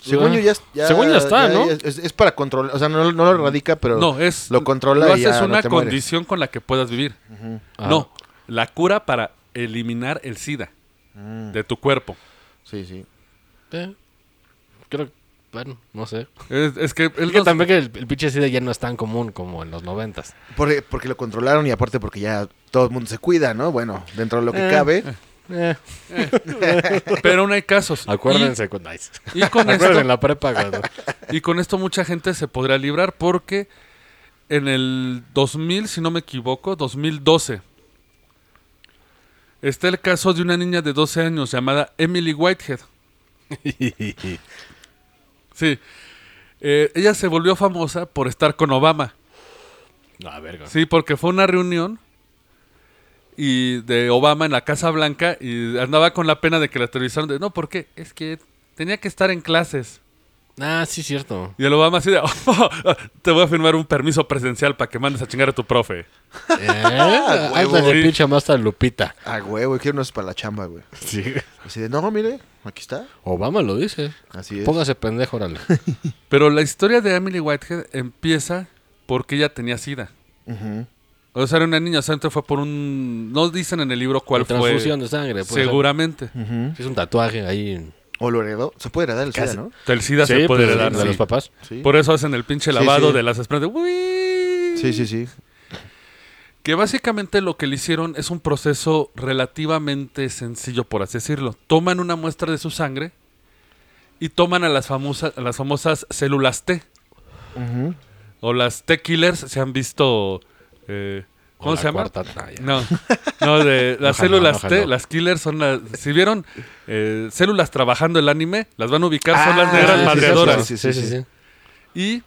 Según yo ya, ya- Según ya está, ¿no? Es, es para controlar, o sea, no, no lo erradica, pero no, es lo controla lo y ya haces no una te mueres. condición con la que puedas vivir. Ah. No, la cura para eliminar el SIDA Mm, de tu cuerpo. sí, sí. Eh, creo, bueno, no sé. Es, es que Es que nos- también que el, el pinche SIDA ya no es tan común como en los noventas. Porque, porque lo controlaron y aparte porque ya todo el mundo se cuida, ¿no? Bueno, dentro de lo que Eh. cabe. Eh, pero aún hay casos. acuérdense con nice. Y, con Acuérdense esto, en la prepa cuando... y con esto mucha gente se podrá librar porque en el 2000, si no me equivoco, 2012, está el caso de una niña de 12 años llamada Emily Whitehead. Sí. Eh, ella se volvió famosa por estar con Obama. No, verga. Sí, porque fue una reunión y de Obama en la Casa Blanca y andaba con la pena de que la televisaron de no, ¿por qué? Es que tenía que estar en clases. Ah, sí, cierto. Y el Obama así de te voy a firmar un permiso presencial para que mandes a chingar a tu profe. Eh, huevo. ándale, Sí. pinche más hasta Lupita. Ah, güey, quiero unos para la chamba, güey. Sí. Así de, no, mire, aquí está. Obama lo dice. Así es. Póngase pendejo, órale. Pero la historia de Emily Whitehead empieza porque ella tenía sida. Ujú. O sea, era una niña, o sea, entonces fue por un... No dicen en el libro cuál fue. transfusión de sangre. puede ser. Seguramente. Ujú. Es un tatuaje ahí. O lo heredó. Se puede heredar el SIDA, Casi. ¿no? El SIDA Sí, se puede pues, heredar. de sí. los papás. Sí. Por eso hacen el pinche Sí, lavado sí. de las esperanzas. "Uy". Sí, sí, sí. Que básicamente lo que le hicieron es un proceso relativamente sencillo, por así decirlo. Toman una muestra de su sangre y toman a las famosas, a las famosas células T. Ujú. O las T-killers se han visto... eh, ¿Cómo la se llama? cuarta-. No, no, de las Ojalá, células ojalá. T, las killers son las... Si vieron eh, células trabajando el anime, las van a ubicar, son las Ah, negras sí, madreadoras. sí, Sí, sí, sí. Y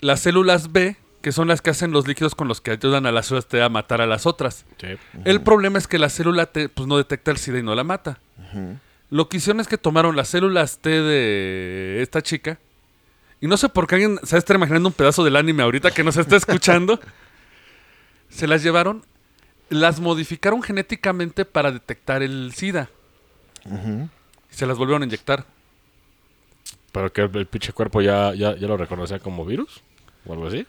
las células B, que son las que hacen los líquidos con los que ayudan a las células T a matar a las otras. El problema es que la célula T pues, no detecta el SIDA y no la mata. Lo que hicieron es que tomaron las células T de esta chica. Y no sé por qué alguien se está imaginando un pedazo del anime ahorita que nos está escuchando. se las llevaron, las modificaron genéticamente para detectar el SIDA. Ujú. Y se las volvieron a inyectar. Pero que el, el pinche cuerpo ya, ya, ya lo reconocía como virus. O algo así.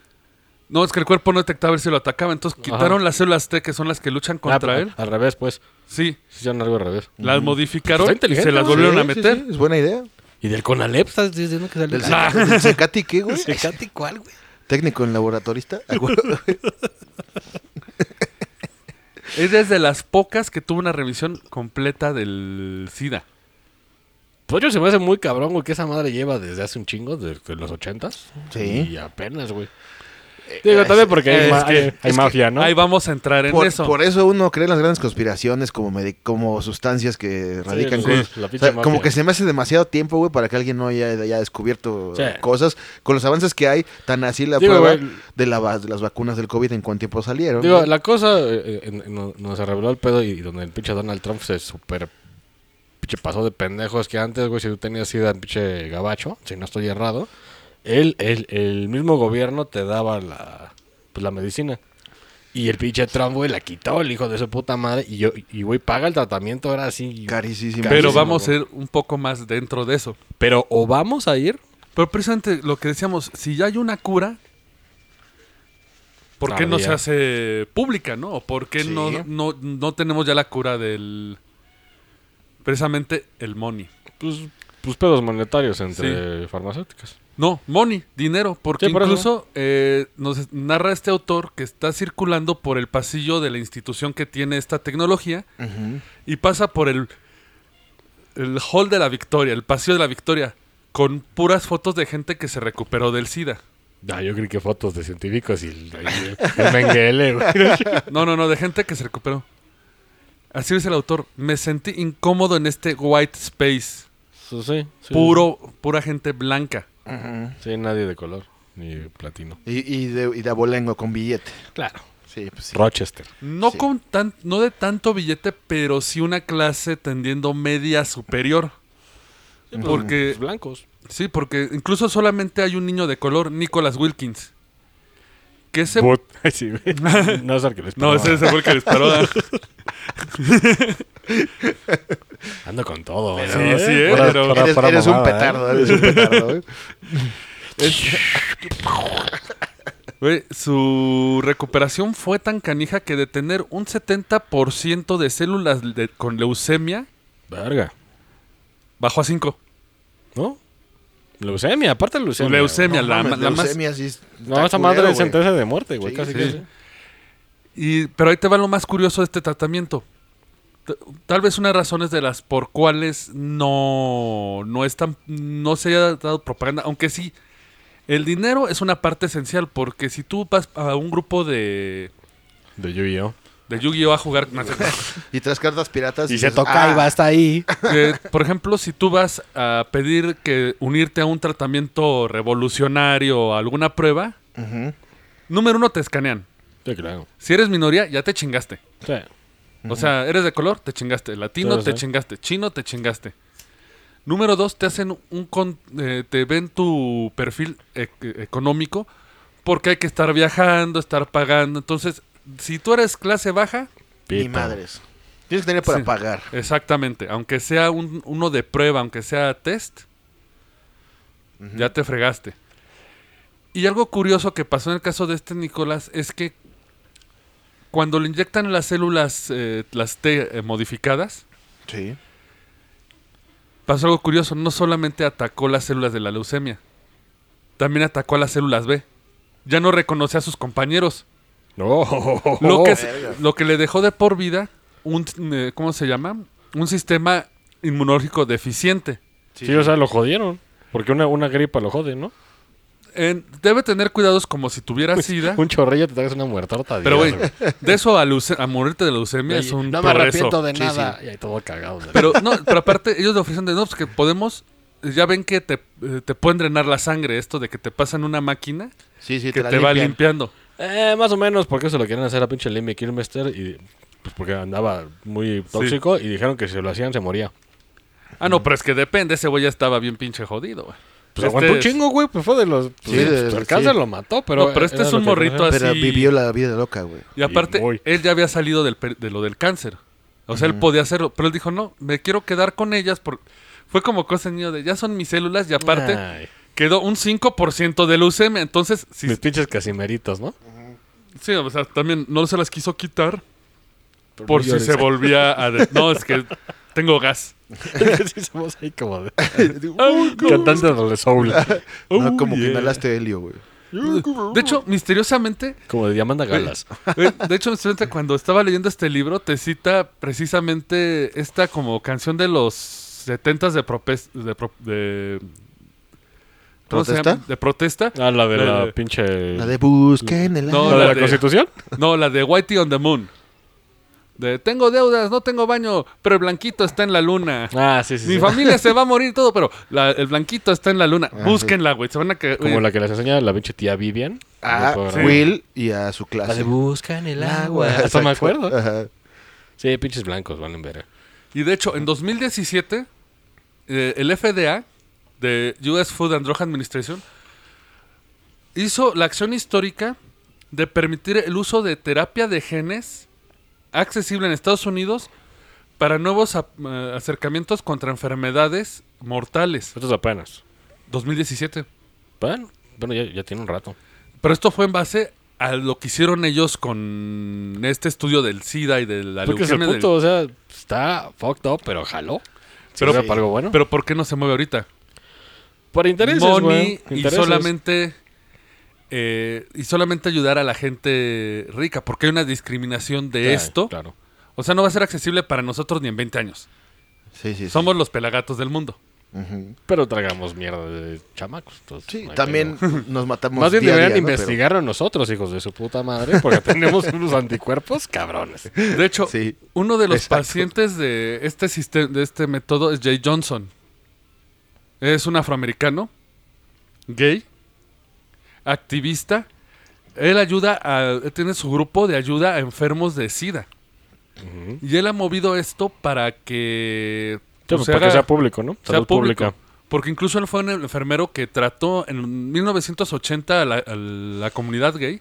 No, es que el cuerpo no detectaba ver si lo atacaba. Entonces Ajá. quitaron las células T que son las que luchan contra Ah, él. Al revés, pues. Sí, Sí, hicieron algo al revés. las modificaron Está y se las ¿no? volvieron Sí, a meter. sí, es buena idea. ¿Y del Conalep estás diciendo que sale? ¿Del, del Secati qué, güey? ¿Secati cuál, güey? Técnico en laboratorista. Es desde las pocas que tuvo una revisión completa del SIDA. Pues yo se me hace muy cabrón, güey, que esa madre lleva desde hace un chingo, desde los ochentas. Sí. Y apenas, güey. Digo, también porque hay, es ma- que- hay- hay es mafia, ¿no? Ahí vamos a entrar en Por, eso. por eso uno cree en las grandes conspiraciones como, medi- como sustancias que radican sí, cosas. O sea, como que se me hace demasiado tiempo, güey, para que alguien no haya, haya descubierto Sí. cosas. Con los avances que hay, tan así la Digo, prueba de, la va- de las vacunas del COVID en cuánto tiempo salieron. Digo, la cosa eh, en donde se reveló el pedo y donde el pinche Donald Trump se super pinche pasó de pendejo es que antes, güey, si tú tenías sida en pinche gabacho, si no estoy errado, él, él- el mismo gobierno te daba la, pues, la medicina. Y el pinche Trump, güey, la quitó el hijo de su puta madre. Y, yo, y güey, paga el tratamiento ahora sí. Carísimo. Pero vamos a ir un poco más dentro de eso. Pero o vamos a ir. Pero precisamente lo que decíamos, si ya hay una cura, ¿por qué no se hace pública, no? ¿O por qué Sí. no, no, no tenemos ya la cura del... Precisamente el money. Pues, pues pedos monetarios entre farmacéuticas. No, money, dinero, porque Sí, por eso. incluso eh, nos narra este autor que está circulando por el pasillo de la institución que tiene esta tecnología y pasa por el, el hall de la victoria, el pasillo de la victoria, con puras fotos de gente que se recuperó del SIDA. Ah, yo creí que fotos de científicos y el, el, el Mengele, güey. No, no, no, de gente que se recuperó. Así dice el autor, me sentí incómodo en este white space, Sí, sí, sí. puro, pura gente blanca. Ujú. Sí, nadie de color, ni platino. Y, y de, y de abolengo con billete. Claro. Sí, pues sí. Rochester. No Sí. con tan, no de tanto billete, pero sí una clase tendiendo media superior. Porque, Los blancos. sí, porque incluso solamente hay un niño de color, Nicholas Wilkins. Que ese... But- sí, no es el que les No, ese, fue el que disparó. Ando con todo. Sí, ¿eh? sí, ¿eh? Pero- fuera- eres fuera eres un mamada, ¿eh? petardo, eres un petardo. ¿eh? Güey, su recuperación fue tan canija que de tener un 70% de células de- con leucemia Verga. bajó a 5. ¿No? Leucemia, aparte de leucemia. Leucemia, No la, mames, la más... leucemia sí es- güey. No, esa madre es sentencia de muerte, güey. Sí, casi sí. Y, pero ahí te va lo más curioso de este tratamiento. Tal vez unas razones de las por cuales no, no, es tan- no se haya dado propaganda, aunque sí, el dinero es una parte esencial, porque si tú vas a un grupo de, De Yu-Gi-Oh! De Yu-Gi-Oh a jugar, Y tres cartas piratas. Y se dices, toca ah, y va hasta ahí. que, por ejemplo, si tú vas a pedir que unirte a un tratamiento revolucionario o alguna prueba, número uno te escanean. Sí, claro. Si eres minoría, ya te chingaste. Sí. O sea, eres de color, te chingaste. Latino, Sí, te sí. chingaste. Chino, te chingaste. Número dos, te hacen un con- eh, te ven tu perfil e- económico porque hay que estar viajando, estar pagando. Entonces, si tú eres clase baja, Ni Pito. madres. Tienes que tener para Sí. pagar. exactamente, aunque sea un- uno de prueba, aunque sea test, ya te fregaste. Y algo curioso que pasó en el caso de este Nicolás es que cuando le inyectan las células, eh, las T eh, modificadas, Sí. pasó algo curioso. No solamente atacó las células de la leucemia, también atacó a las células B. Ya no reconoce a sus compañeros. No. Lo, que, lo que le dejó de por vida un, eh, ¿cómo se llama? Un sistema inmunológico deficiente. Sí, o sea, lo jodieron. Porque una, una gripa lo jode, ¿no? En- debe tener cuidados como si tuviera sida. Un chorrillo te traes una muertorta. pero, güey, de eso a, leuce- a morirte de leucemia es un no me progreso. arrepiento de Sí, nada. Y ahí todo cagado. Pero, no, pero aparte, ellos le ofrecen de no, pues que podemos. Ya ven que te, eh, te pueden drenar la sangre, esto de que te pasan una máquina Sí, sí, que te te, va limpian. limpiando. Eh, más o menos porque se lo quieren hacer a pinche Lemmy Kilmister y pues porque andaba muy tóxico y dijeron que si lo hacían se moría. Ah, no, pero es que depende, ese güey ya estaba bien pinche jodido, güey. Pues Este aguantó un chingo, güey, pues fue de los... Sí, pues, de- el cáncer sí. lo mató, pero... No, pero este es un morrito conocía. Pero así- vivió la vida loca, güey. Y aparte, él ya había salido del, per- de lo del cáncer. O sea, él podía hacerlo, pero él dijo, no, me quiero quedar con ellas. Por... Fue como cosa niño de, ya son mis células y aparte Ay, quedó un 5% de leucemia. Entonces, sí, mis pinches casimeritos, ¿no? sí, o sea, también no se las quiso quitar Pero por si se volvía a... de- No, es que tengo gas. sí somos ahí como de... Cantante de soul. No, como que yeah. inhalaste helio, güey. De hecho, misteriosamente, Como de Diamanda Galas. Eh, De hecho, misteriosamente, cuando estaba leyendo este libro, te cita precisamente esta como canción de los setentas de, propes- de, pro- de ¿cómo se ¿Protesta? llama? De protesta. Ah, la de La la de- pinche... La de busquen el No, ¿La de la la de- Constitución? No, la de Whitey on the Moon. De tengo deudas, no tengo baño, pero el blanquito está en la luna. Ah, sí, sí. Mi sí. familia se va a morir todo, pero la- el blanquito está en la luna. Ah, Búsquenla, güey. Se van a que Como la que les enseña la pinche tía Vivian. A En. Will y a su La clase. de buscan el agua. Hasta me acuerdo. Ajá. Sí, pinches blancos, valen ver. Y de hecho, en 2017, eh, el FDA, de US Food and Drug Administration, hizo la acción histórica de permitir el uso de terapia de genes accesible en Estados Unidos para nuevos eh, acercamientos contra enfermedades mortales. Esto es apenas. 2017. Bueno, bueno ya, ya tiene un rato. Pero esto fue en base a lo que hicieron ellos con este estudio del SIDA y de la Porque es el leucemia del- punto, o sea, está fucked up, pero jaló. Pero- Pero para algo bueno. Pero ¿por qué no se mueve ahorita? Por intereses, money y solamente eh, y solamente ayudar a la gente rica porque hay una discriminación de Claro, esto Claro. o sea no va a ser accesible para nosotros ni en 20 años Sí, sí, sí. somos los pelagatos del mundo. Pero tragamos mierda de chamacos. entonces Sí, no también pedo. nos matamos Más bien día a deberían día, ¿no? investigarlo nosotros, hijos de su puta madre, porque tenemos unos anticuerpos cabrones. de hecho Sí. uno de los Exacto. pacientes de este sistema de este método es Jay Johnson es un afroamericano gay activista él ayuda a tiene su grupo de ayuda a enfermos de sida. Y él ha movido esto para que, pues, para que sea público, ¿no? sea Salud público. pública. Porque incluso él fue un enfermero que trató en 1980 a la, a la comunidad gay.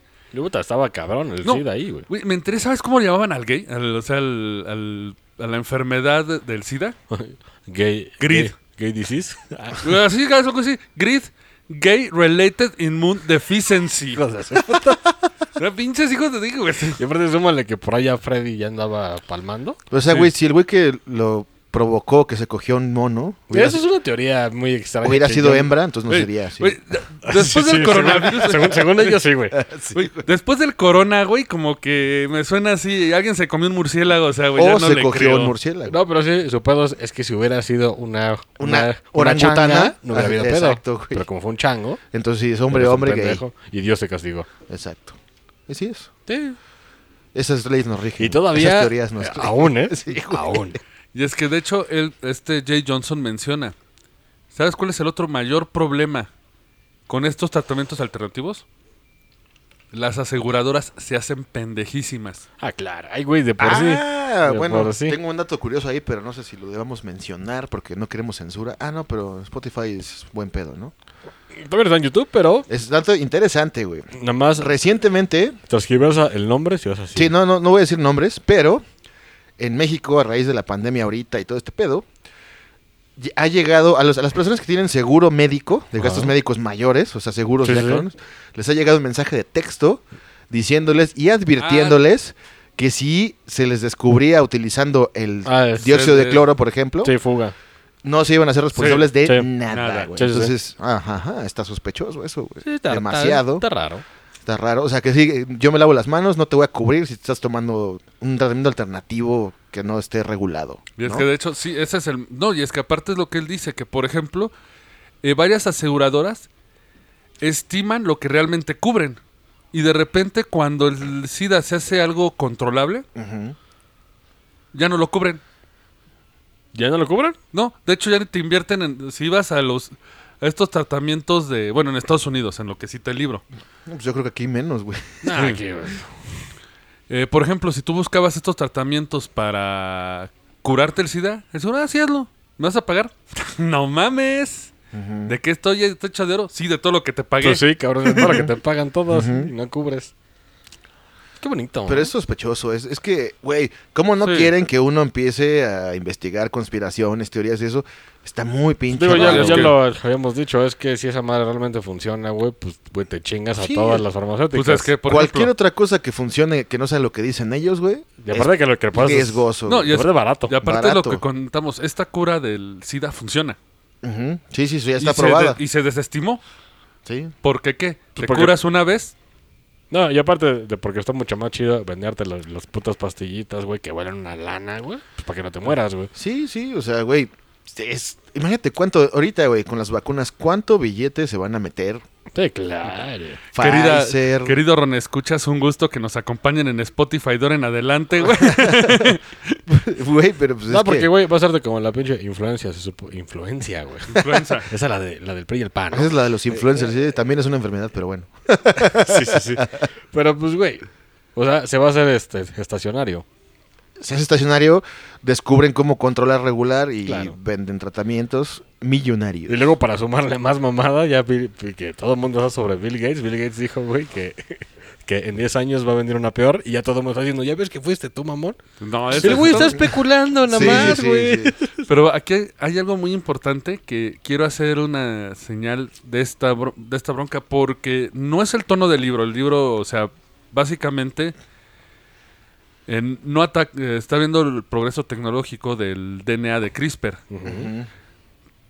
Estaba cabrón el No. SIDA ahí, güey. Me enteré, ¿sabes cómo le llamaban al gay? Al- o sea, al, al a la enfermedad de- del SIDA. Gay. Grid. Gay, gay disease. Ah, Así, es algo así. GRID, Gay Related Immune Deficiency. de No, pinches hijos te digo, güey. Y aparte, súmale que por allá Freddy ya andaba palmando. O sea, Sí. güey, si el güey que lo provocó, que se cogió un mono, hubiera, Eso es una teoría muy extraña. hubiera sido yo- hembra, entonces no sería así. después Sí, del sí, coronavirus. Según, según, ellos, sí, güey. después del corona, güey, como que me suena así. Alguien se comió un murciélago, o sea, güey. ya o no se le cogió creo. un murciélago. No, pero sí, su pedo es, que si hubiera sido una, Una una, changa, no hubiera habido ah, pedo. exacto, güey. Pero como fue un chango, Entonces sí, es hombre, hombre, Y Dios te castigó. Exacto. Así es. Sí. Esas leyes nos rigen. Y todavía, Esas teorías nos eh, aún, ¿eh? Sí, güey. aún. Y es que de hecho, él, este Jay Johnson menciona. ¿Sabes cuál es el otro mayor problema con estos tratamientos alternativos? Las aseguradoras se hacen pendejísimas. Ah, claro. Ay, güey, de por sí. Ah, De bueno, por sí. tengo un dato curioso ahí, pero no sé si lo debamos mencionar porque no queremos censura. Ah, no, pero Spotify es buen pedo, ¿no? Todavía está en YouTube, pero Es dato interesante, güey. nada más Recientemente, transcribirse el nombre si vas así. sí, no, no, no voy a decir nombres, pero en México, a raíz de la pandemia ahorita y todo este pedo, ha llegado a, los- a las personas que tienen seguro médico, de gastos Ajá. médicos mayores, o sea, seguros Sí, ya sí. cabrones, les ha llegado un mensaje de texto diciéndoles y advirtiéndoles que si se les descubría utilizando el Ah, es- dióxido de cloro, por ejemplo, Sí, fuga. no se iban a ser responsables de nada, güey. Entonces, ajá, está sospechoso eso, güey. Sí, está, Demasiado. Está, está raro. Está raro. O sea, que sí, yo me lavo las manos, no te voy a cubrir si estás tomando un tratamiento alternativo que no esté regulado. Y es ¿no? que de hecho, sí, ese es el... No, y es que aparte es lo que él dice, que por ejemplo, eh, varias aseguradoras estiman lo que realmente cubren. Y de repente cuando el SIDA se hace algo controlable, ya no lo cubren. ¿Ya no lo cubren? No, de hecho ya te invierten en... Si vas a los... Estos tratamientos de... Bueno, en Estados Unidos, en lo que cita el libro. Pues yo creo que aquí menos, güey. Ah, aquí, güey. Eh, por ejemplo, si tú buscabas estos tratamientos para curarte el SIDA, es ah, sí, hazlo. ¿Me vas a pagar? no mames. ¿De qué estoy estoy hecho de oro? Sí, de todo lo que te pagué. Pues sí, cabrón, es para que te pagan todos y no cubres. Qué bonito. Pero ¿no? es sospechoso. Es, es que, güey, ¿cómo no Sí. quieren que uno empiece a investigar conspiraciones, teorías y eso? Está muy pinche. Digo, ya, ya lo habíamos dicho, es que si esa madre realmente funciona, güey, pues, güey, te chingas a Sí. todas las farmacéuticas. Pues es que, por Cualquier ejemplo... otra cosa que funcione que no sea lo que dicen ellos, güey, Y aparte que lo que pasa es... riesgoso. No, y es- barato. Y aparte Barato. lo que contamos, esta cura del SIDA funciona. Ujú. Sí, sí, sí, ya y está se aprobada. de- y se desestimó. Sí. ¿Por qué qué? Pues Te porque- curas una vez, No, y aparte de porque está mucho más chido venderte las, putas pastillitas, güey, que valen una lana, güey, pues para que no te mueras, güey. Sí, sí, o sea, güey, es- imagínate cuánto, ahorita, güey, con las vacunas, cuánto billete se van a meter. Sí, claro. Querida, Pfizer. querido Ron, escuchas un gusto que nos acompañen en Spotify ahora en adelante, güey. Güey, pero pues No, es porque, que güey, va a ser de como la pinche influencia, se supo. Influencia, güey. Influenza. Esa la, de, la del PRI y el PAN, ¿no? esa es la de los influencers, sí, también es una enfermedad, pero bueno. sí, sí, sí. Pero, pues, güey, o sea, se va a hacer este estacionario. Si es estacionario, descubren cómo controlar regular y Claro. venden tratamientos millonarios. Y luego, para sumarle más mamada, ya Bill- que todo el mundo está sobre Bill Gates. Bill Gates dijo, güey, que, que en 10 años va a vender una peor. Y ya todo el mundo está diciendo, ¿ya ves que fuiste tú, mamón? No, El ese- güey está especulando nada Sí, más, sí, güey. sí. Pero aquí hay, hay algo muy importante que quiero hacer una señal de esta, de esta bronca porque no es el tono del libro. El libro, o sea, básicamente en- no eh, está viendo el progreso tecnológico del DNA de CRISPR,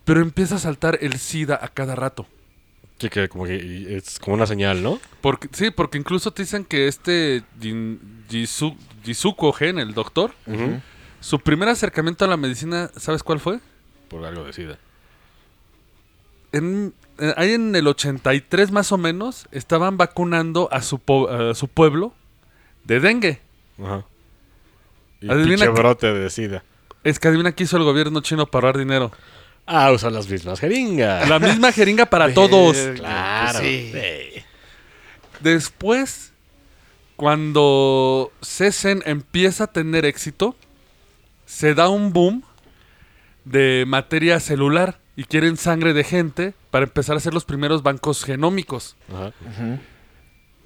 pero empieza a saltar el SIDA a cada rato. Sí, que como que es como una señal, ¿no? Porque, sí, porque incluso te dicen que este Jisu- Gen, el doctor, su primer acercamiento a la medicina, ¿sabes cuál fue? Por algo de SIDA. en, eh, ahí en el 83 más o menos estaban vacunando a su, po- a su pueblo de dengue. Ajá. Y Adivina pinche qué- brote de SIDA. Es que adivina qué hizo el gobierno chino para ahorrar dinero. Ah, usan las mismas jeringas. La misma jeringa para todos. Claro. Sí. Sí. Después, cuando Cesen empieza a tener éxito, se da un boom de materia celular y quieren sangre de gente para empezar a hacer los primeros bancos genómicos. Ajá.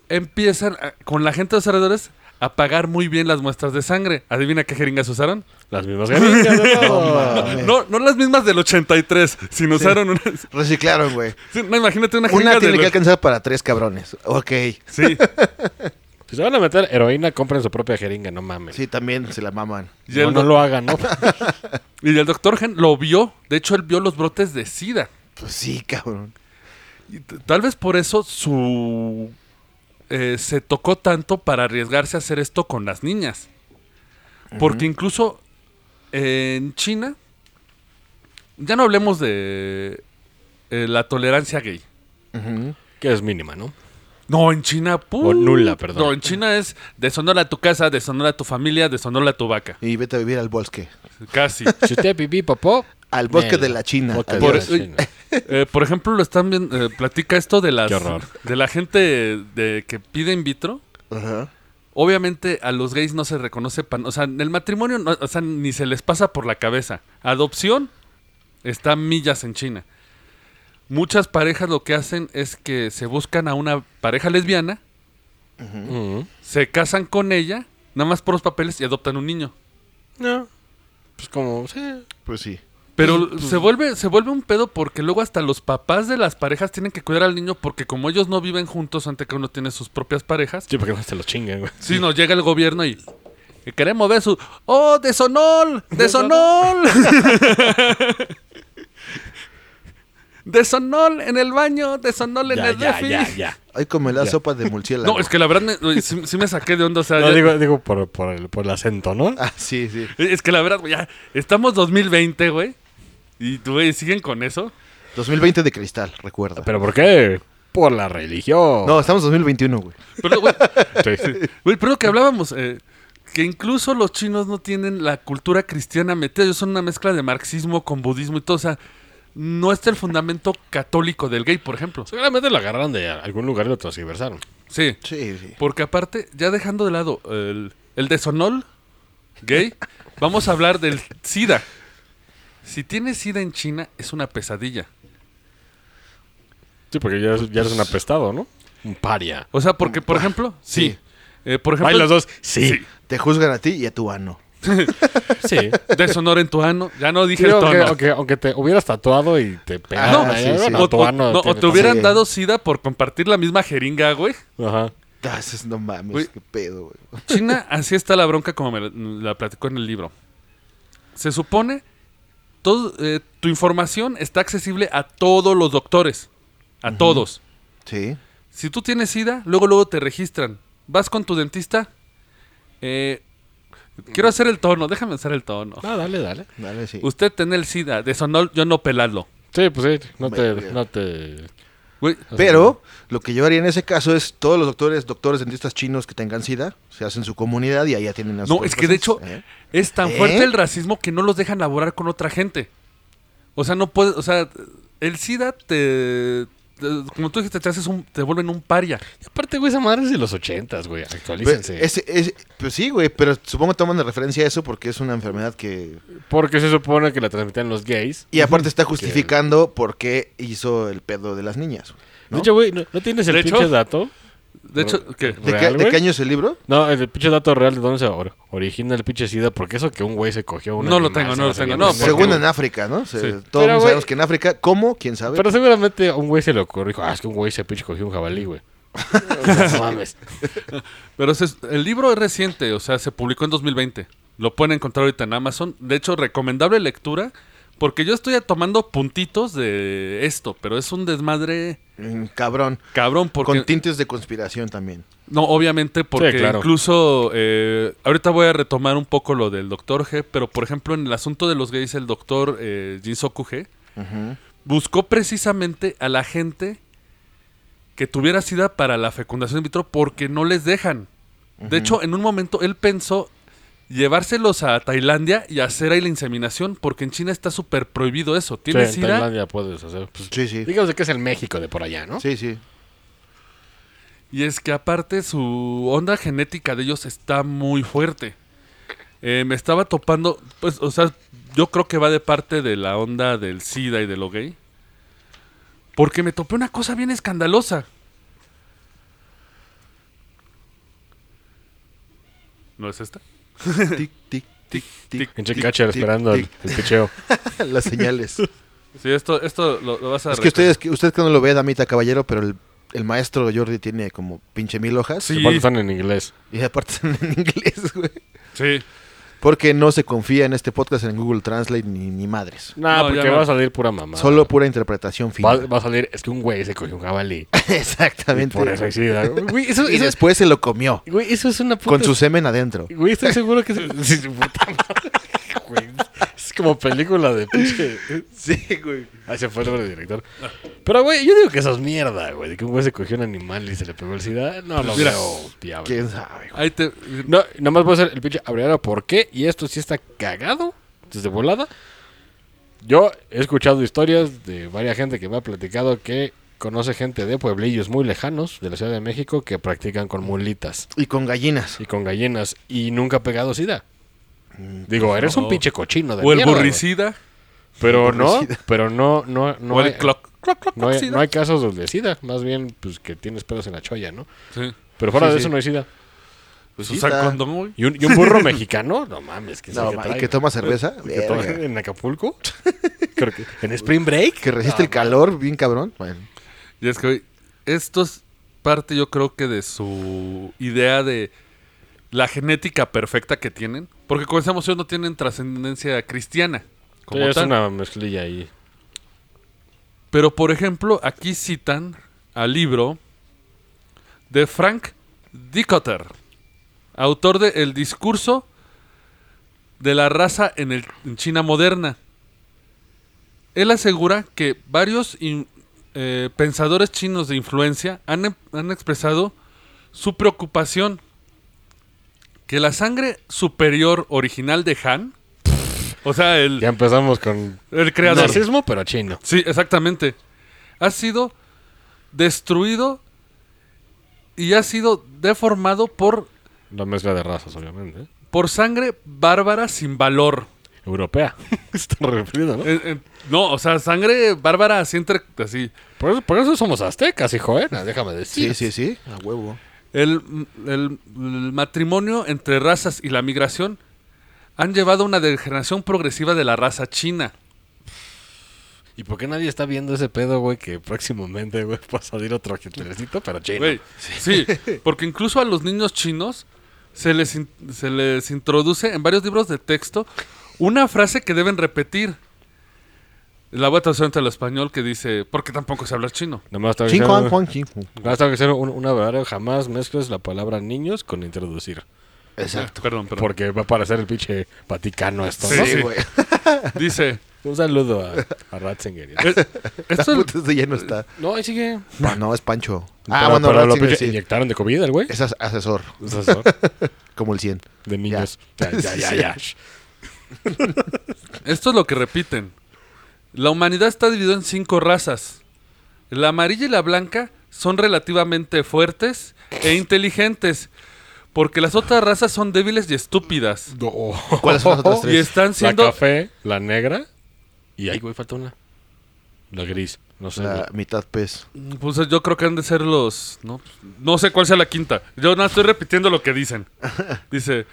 Empiezan a- con la gente de los alrededores a pagar muy bien las muestras de sangre. ¿Adivina qué jeringas usaron? Las mismas jeringas. No, no las mismas del 83, sino usaron unas... Reciclaron, güey. Sí, no, imagínate una jeringa Una tiene de... que alcanzar para tres cabrones. Ok. Sí, Si se van a meter heroína, compren su propia jeringa, no mames. Sí, también se la maman. y no, el, no lo hagan, ¿no? y el doctor Gen lo vio. De hecho, él vio los brotes de SIDA. Pues sí, cabrón. Y tal vez por eso su... eh, se tocó tanto para arriesgarse a hacer esto con las niñas. Porque incluso eh, en China, ya no hablemos de eh, la tolerancia gay. Que es mínima, ¿no? No, en China, pu- O nula, perdón. No, en China es deshonora a tu casa, deshonora a tu familia, deshonora a tu vaca. Y vete a vivir al bosque. Casi. Si usted pipí, popó. Al bosque Nel. de la China. De la China. Eh, por ejemplo, lo están viendo, eh, platica esto de las Qué horror. de la gente de que pide in vitro. Ajá. Obviamente a los gays no se reconoce, pan- o sea, en el matrimonio, no- o sea, ni se les pasa por la cabeza. Adopción está a millas en China. Muchas parejas lo que hacen es que se buscan a una pareja lesbiana, se casan con ella, nada más por los papeles y adoptan un niño. No. Pues como, sí. Pues sí. Pero se vuelve se vuelve un pedo porque luego hasta los papás de las parejas tienen que cuidar al niño porque como ellos no viven juntos antes que uno tiene sus propias parejas, Sí, porque no se los chinguen, güey. si nos llega el gobierno y que queremos ver su ¡Oh, desonol! ¡Desonol! ¡Desonol en el baño! ¡Desonol en Ya, el ya, ya, ya. Ay, come la Ya. sopa de murciélago. No, es que la verdad me- sí, sí me saqué de onda, o sea, No, ya- digo, digo por, por, el, por el acento, ¿no? Ah, sí, sí. es que la verdad, güey, ya estamos 2020, güey. Y tú, güey, siguen con eso. 2020 de cristal, recuerda. ¿Pero por qué? Por la religión. No, estamos 2021, güey. Pero, güey, Sí. Güey, pero lo que hablábamos, eh, que incluso los chinos no tienen la cultura cristiana metida, ellos son una mezcla de marxismo con budismo y todo, o sea, no está el fundamento católico del gay, por ejemplo. Seguramente lo agarraron de algún lugar y lo transversaron. Sí, Sí, sí. porque aparte, ya dejando de lado el, el desonol gay, vamos a hablar del SIDA. Si tienes SIDA en China, es una pesadilla. Sí, porque ya eres, ya eres un apestado, ¿no? Un paria. O sea, porque, por ejemplo, sí. Sí. Eh, por ejemplo, Ay, los dos. Sí. Te juzgan a ti y a tu ano. Sí. deshonor en tu ano. Ya no dije Sí, el aunque, tono. aunque, aunque te hubieras tatuado y te pegaron Ah, ahí, sí, sí. bueno, O, tu o- ano no, o te hubieran Sí. dado SIDA por compartir la misma jeringa, güey. Ajá. Ah, eso es- no mames, Güey. qué pedo, güey. China, así está la bronca como me la, la platicó en el libro. Se supone, todo, eh, tu información está accesible a todos los doctores. A todos. Sí. Si tú tienes SIDA, luego luego te registran. Vas con tu dentista. eh, quiero hacer el tono, déjame hacer el tono. No, dale, dale. Dale, sí. Usted tiene el SIDA, de sonol, yo no pelarlo. Sí, pues sí. No te... No te... Güey, Pero lo que yo haría en ese caso es todos los doctores, doctores dentistas chinos que tengan SIDA, se hacen su comunidad y allá tienen a sus No, es que de hecho pacientes, ¿eh? es tan ¿Eh? fuerte el racismo que no los dejan laborar con otra gente. O sea, no puedes, o sea, el SIDA te- como tú dijiste, te haces un, te vuelven un paria. Y aparte, güey, esa madre es de los ochentas, güey. Pero Actualícense. ese- pues sí, güey, pero supongo que toman de referencia a eso porque es una enfermedad que... Porque se supone que la transmitían los gays. Y aparte está justificando por qué hizo el pedo de las niñas. ¿no? De hecho, güey, ¿no, no tienes el De hecho- pinche dato? De hecho, ¿qué? ¿De, ¿real, qué, de qué año es el libro? No, el pinche dato real de dónde se or- origina el pinche SIDA. Porque eso que un güey se cogió una No lo tengo, no lo tengo, no, Según en África, ¿no? Se- Sí. Todos Pero, güey- sabemos que en África, ¿cómo? ¿Quién sabe? Pero seguramente a un güey se le ocurrió. Dijo, ah, es que un güey se pinche cogió un jabalí, güey. No mames. Pero se- el libro es reciente, o sea, se publicó en 2020. Lo pueden encontrar ahorita en Amazon. De hecho, recomendable lectura. Porque yo estoy tomando puntitos de esto, pero es un desmadre cabrón. cabrón. Porque, Con tintes de conspiración también. No, obviamente, porque claro. incluso eh, ahorita voy a retomar un poco lo del doctor G, pero por ejemplo, en el asunto de los gays, el doctor eh, Jinsoku G buscó precisamente a la gente que tuviera sida para la fecundación in vitro porque no les dejan. De hecho, en un momento él pensó llevárselos a Tailandia y hacer ahí la inseminación, porque en China está súper prohibido eso. Sí, ¿Tienes en sida? Tailandia puedes hacer. Pues, Sí, sí. Digamos que es el México de por allá, ¿no? Sí, sí. Y es que aparte su onda genética de ellos está muy fuerte. Eh, me estaba topando, pues, o sea, yo creo que va de parte de la onda del SIDA y de lo gay. Porque me topé una cosa bien escandalosa. ¿No es esta? Tic, tic, tic, tic. Pinche catcher tic, esperando el, el picheo. Las señales. Sí, esto, esto lo, lo vas a es que ustedes, que usted que no lo ve, damita caballero, pero el, el maestro Jordi tiene como pinche mil hojas. Sí. Aparte están en inglés. Y aparte están en inglés, güey. Sí. Porque no se confía en este podcast en Google Translate ni, ni madres. Nah, No, porque no. va a salir pura mamá. Solo pura interpretación fina. va, va a salir, es que un güey se cogió un jabalí. Y Exactamente. por eso. Güey, eso, Y eso, después se lo comió. güey, eso es una puta... Con su semen adentro. Güey, estoy seguro que... es- güey. Como película de pinche... Sí, güey. Ahí se fue el nombre del director. Pero, güey, yo digo que eso es mierda, güey. De que un güey se cogió un animal y se le pegó el SIDA. No lo Mira. veo viable. ¿Quién sabe, güey? Ahí te... No, nada más voy a hacer el pinche abreviado por qué. Y esto sí está cagado desde volada. Yo he escuchado historias de varias gente que me ha platicado que conoce gente de pueblillos muy lejanos de la Ciudad de México que practican con mulitas Y con gallinas. y con gallinas y nunca ha pegado SIDA. Digo, eres un pinche cochino de O el mierda, güey. burricida. Pero El no, pero no, no, no o el clock. Clock, clock, no, hay, sida. no hay casos donde SIDA. Más bien, pues que tienes pedos en la cholla, ¿no? Sí. Pero fuera Sí, de sí. eso no hay SIDA. Pues sí, Usa condón, güey. ¿Y un, y un burro mexicano? No mames, que No, ma, ¿y que toma cerveza? Que toma- Verga. en Acapulco. Creo que en Spring Break. Que resiste el calor, bien cabrón. Bueno, Y es que, esto es parte, yo creo que de su idea de la genética perfecta que tienen. Porque con esa emoción no tienen trascendencia cristiana. Como es tal. una mezclilla ahí. Pero, por ejemplo, aquí citan al libro de Frank Dicotter, autor de El discurso de la raza en, el- en China moderna. Él asegura que varios in- eh, pensadores chinos de influencia han, han expresado su preocupación que la sangre superior original de Han, o sea, el, Ya empezamos con el creador, nazismo, pero chino. Sí, exactamente. Ha sido destruido y ha sido deformado por, La mezcla de razas, obviamente. ¿eh? por sangre bárbara sin valor. Europea. Está referido, ¿no? Eh, eh, no, o sea, sangre bárbara así entre... Así. Por eso, por eso somos aztecas, hijo, ¿eh? Déjame sí, decir. sí, sí. A huevo. El, el- el matrimonio entre razas y la migración han llevado a una degeneración progresiva de la raza china. ¿Y por qué nadie está viendo ese pedo, güey? Que próximamente, güey, va a salir otro hitlercito, pero chino. Güey, sí, porque incluso a los niños chinos se les, se les introduce en varios libros de texto una frase que deben repetir. La voy a traducir entre el español que dice, porque tampoco sé hablar chino. Nada más tengo que hacer- Juan, Juan, chin, Juan. nada más tengo que hacer un- una verdad. Jamás mezcles la palabra niños con introducir. Exacto. Perdón, perdón. Porque va a parecer el pinche Vaticano esto, Sí, ¿no? Sí, güey. Dice, Un saludo a, a Ratzinger. "Es- esto es- Puta, ya no está. No, ahí sigue. No, es Pancho. Ah, bueno, pero lo Ratzinger, pinche sí. inyectaron de COVID el güey. Es as- asesor, Es asesor como el 100. de niños. Ya, ya, ya, ya. esto es lo que repiten. La humanidad está dividida en cinco razas. La amarilla y la blanca son relativamente fuertes e inteligentes, porque las otras razas son débiles y estúpidas. ¿Cuáles son las otras Y tres? están siendo... La café, la negra y ahí, güey, falta una. La gris. No sé. La güey. mitad pez. Pues yo creo que han de ser los... No, no sé cuál sea la quinta. Yo no estoy repitiendo lo que dicen. Dice,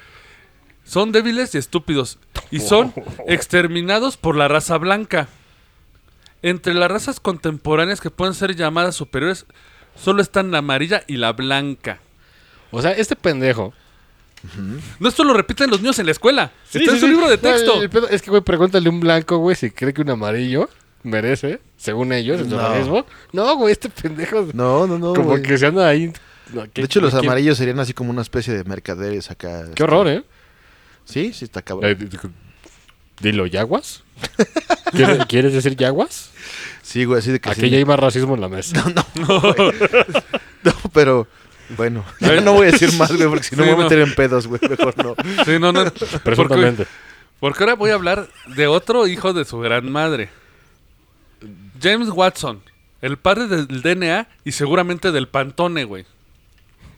son débiles y estúpidos. Y son exterminados por la raza blanca. Entre las razas contemporáneas que pueden ser llamadas superiores, solo están la amarilla y la blanca. O sea, este pendejo. No, esto lo repiten los niños en la escuela. Está en su libro de No, texto. el- el pedo es que, güey, pregúntale a un blanco, güey, si cree que un amarillo merece, según ellos, el No. racismo. No, güey, este pendejo. No, no, no. como güey. que se anda ahí. no, ¿qué- De hecho, los qué- amarillos serían así como una especie de mercaderes acá. Qué horror, ¿eh? Sí, sí, está Eh, cabrón. d- Dilo, ¿yaguas? ¿Quieres, ¿Quieres decir yaguas? Sí, güey, así de que. Aquí sí. ya hay más racismo en la mesa. No, pero. Bueno, ya no voy a decir más, güey, porque si no Sí, me voy a no. meter en pedos, güey. Mejor no. Sí, no, no. Porque, Presuntamente. porque ahora voy a hablar de otro hijo de su gran madre. James Watson, el padre del DNA y seguramente del Pantone, güey.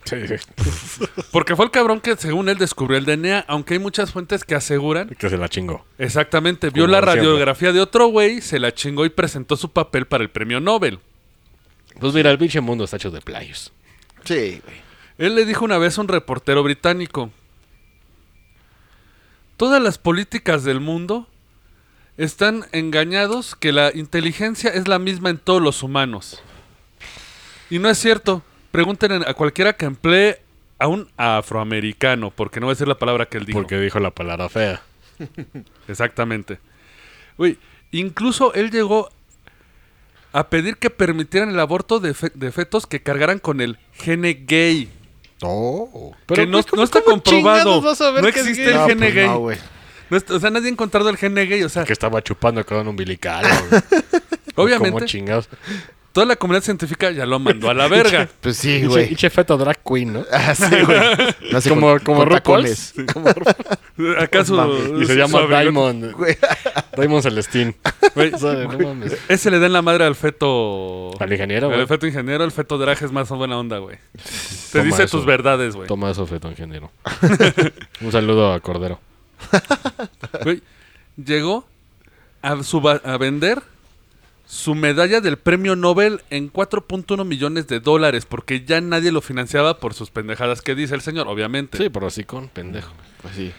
Sí. Porque fue el cabrón que según él descubrió el DNA, aunque hay muchas fuentes que aseguran Que se la chingó. exactamente, vio Como la siempre. radiografía de otro güey, se la chingó y presentó su papel para el premio Nobel. Pues mira, el pinche mundo está hecho de playos. Sí, güey. Él le dijo una vez a un reportero británico, todas las políticas del mundo están engañados que la inteligencia es la misma en todos los humanos. Y no es cierto. Pregunten a cualquiera que emplee a un afroamericano, porque no va a ser la palabra que él dijo. Porque dijo la palabra fea. Exactamente. Uy, incluso él llegó a pedir que permitieran el aborto de, fe- de fetos que cargaran con el gene gay. Oh. que no, pues, no está ¿cómo comprobado. No que existe el No, gene pues gay. no, güey. No está- o sea, nadie ha encontrado el gene gay. O sea, Que estaba chupando con un umbilical. obviamente, chingados. Toda la comunidad científica ya lo mandó a la verga. Pues sí, güey. pinche feto drag queen, ¿no? Ah, sí, güey. Nace como con- como con su, y se llama Diamond. Güey. Diamond Celestín. Güey, ¿Sabe? No mames. Ese le den la madre al feto. Al ingeniero, güey. El feto ingeniero, el feto drag es más buena onda, güey. Te Toma dice eso. tus verdades, güey. Toma eso, feto ingeniero. Un saludo a Cordero. Güey, llegó a, suba- a vender su medalla del premio Nobel en 4.1 millones de dólares porque ya nadie lo financiaba por sus pendejadas que dice el señor, obviamente. Sí, por así con pendejo. Pues sí.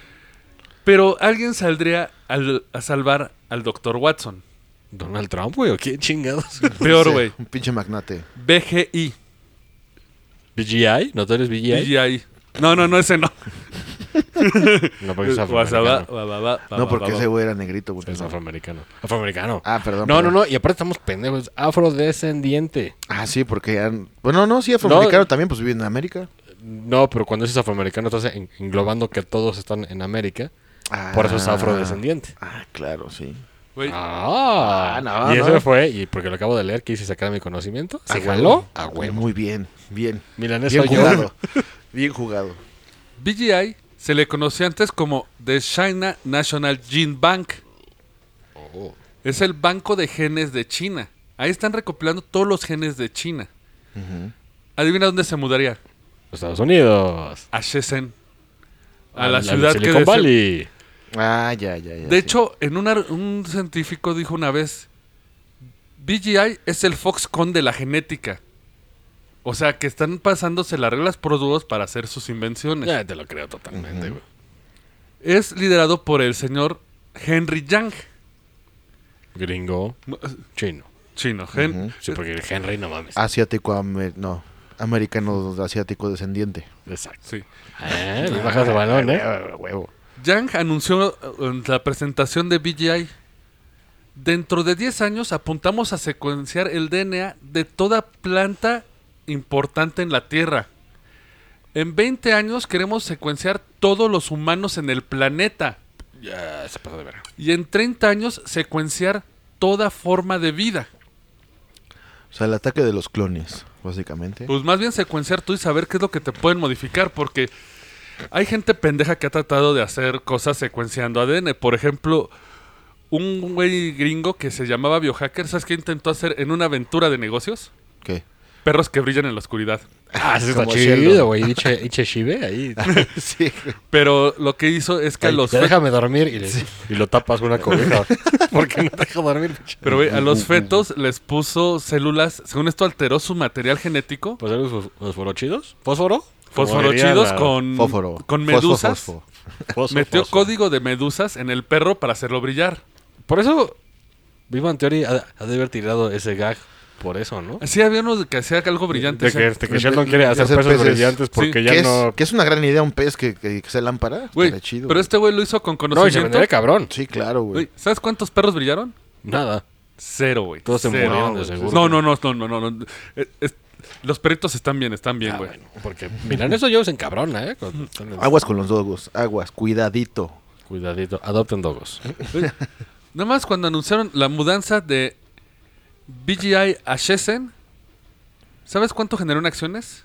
Pero alguien saldría al- a salvar al Dr. Watson. ¿Donald Trump, güey? ¿O quién chingados? Peor, Sí, güey. Un pinche magnate. BGI. ¿BGI? ¿No tú eres BGI? BGI. No, no, no, ese no. No, porque es afroamericano. No, porque ese güey era negrito, güey. Es afroamericano. Afroamericano. Ah, perdón. no, no, perdón. no. Y aparte estamos pendejos. Afrodescendiente. Ah, sí, porque... han- Bueno, no, sí, afroamericano también, pues vive en América. No, pero cuando dices afroamericano estás en- englobando que todos están en América. Por eso es Ah. afrodescendiente. Ah, claro, sí. Ah, Ah, no, y eso no. fue, y porque lo acabo de leer, quise sacar mi conocimiento. Se A jaló a huevo. Muy bien, bien. Milanés Bien jugado. Bien jugado. BGI se le conocía antes como The China National Gene Bank. Oh. Es el banco de genes de China. Ahí están recopilando todos los genes de China. Adivina dónde se mudaría. Estados Unidos. A Shenzhen. A A la la ciudad que... Silicon Valley. Ah, ya, ya, ya. De sí. hecho, en una- un científico dijo una vez, BGI es el Foxconn de la genética. O sea, que están pasándose las reglas por dúos para hacer sus invenciones. Ya te lo creo totalmente, güey. Es liderado por el señor Henry Yang. Gringo, chino. Chino. Sí, porque el Henry no mames. Asiático, amer- no. Americano asiático descendiente. Exacto. Sí. Eh, le bajas de balón, ¿eh? Huevo. Yang anunció eh, en la presentación de BGI, dentro de 10 años apuntamos a secuenciar el DNA de toda planta importante en la Tierra. En 20 años queremos secuenciar todos los humanos en el planeta. Ya se pasó de ver. Y en 30 años secuenciar toda forma de vida. O sea, el ataque de los clones, básicamente. Pues más bien secuenciar tú y saber qué es lo que te pueden modificar, porque hay gente pendeja que ha tratado de hacer cosas secuenciando ADN. Por ejemplo, un güey gringo que se llamaba Biohacker, ¿sabes qué intentó hacer en una aventura de negocios? ¿Qué? Perros que brillan en la oscuridad. Ah, sí está chido, güey. Iche, Iche Shibe ahí. sí. Pero lo que hizo es que a los ya fe- déjame dormir y, le- y lo tapas con una cobija. porque no te deja dormir, pero güey, a los fetos les puso células, según esto alteró su material genético, ¿Pues eran fosforochidos? ¿Fósforo? fosforochidos con Fósforo. con medusas. fosfo. Metió fosfo. código de medusas en el perro para hacerlo brillar. Por eso, Viva en Theory ha, ha de haber tirado ese gag por eso, ¿no? Sí, había uno que hacía algo brillante. De que, de que Sheldon quiere hacer hacer peces peces. brillantes porque Sí. ya es, no... que es una gran idea un pez que, que, que sea lámpara. Güey, chido. pero este güey lo hizo con No, y se conocimiento. cabrón. Sí, claro, güey. Güey, ¿Sabes cuántos perros brillaron? Nada. Cero, güey. Todos se murieron de seguro. No, no, no, no, no, no. no. Eh, es- los perritos están bien, están bien, Ah, güey. bueno, porque miran eso yo se encabrona, ¿eh? Aguas con los dogos. Aguas. Cuidadito. Cuidadito, adopten dogos. Nada más cuando anunciaron la mudanza de BGI a Shenzhen, ¿sabes cuánto generó en acciones?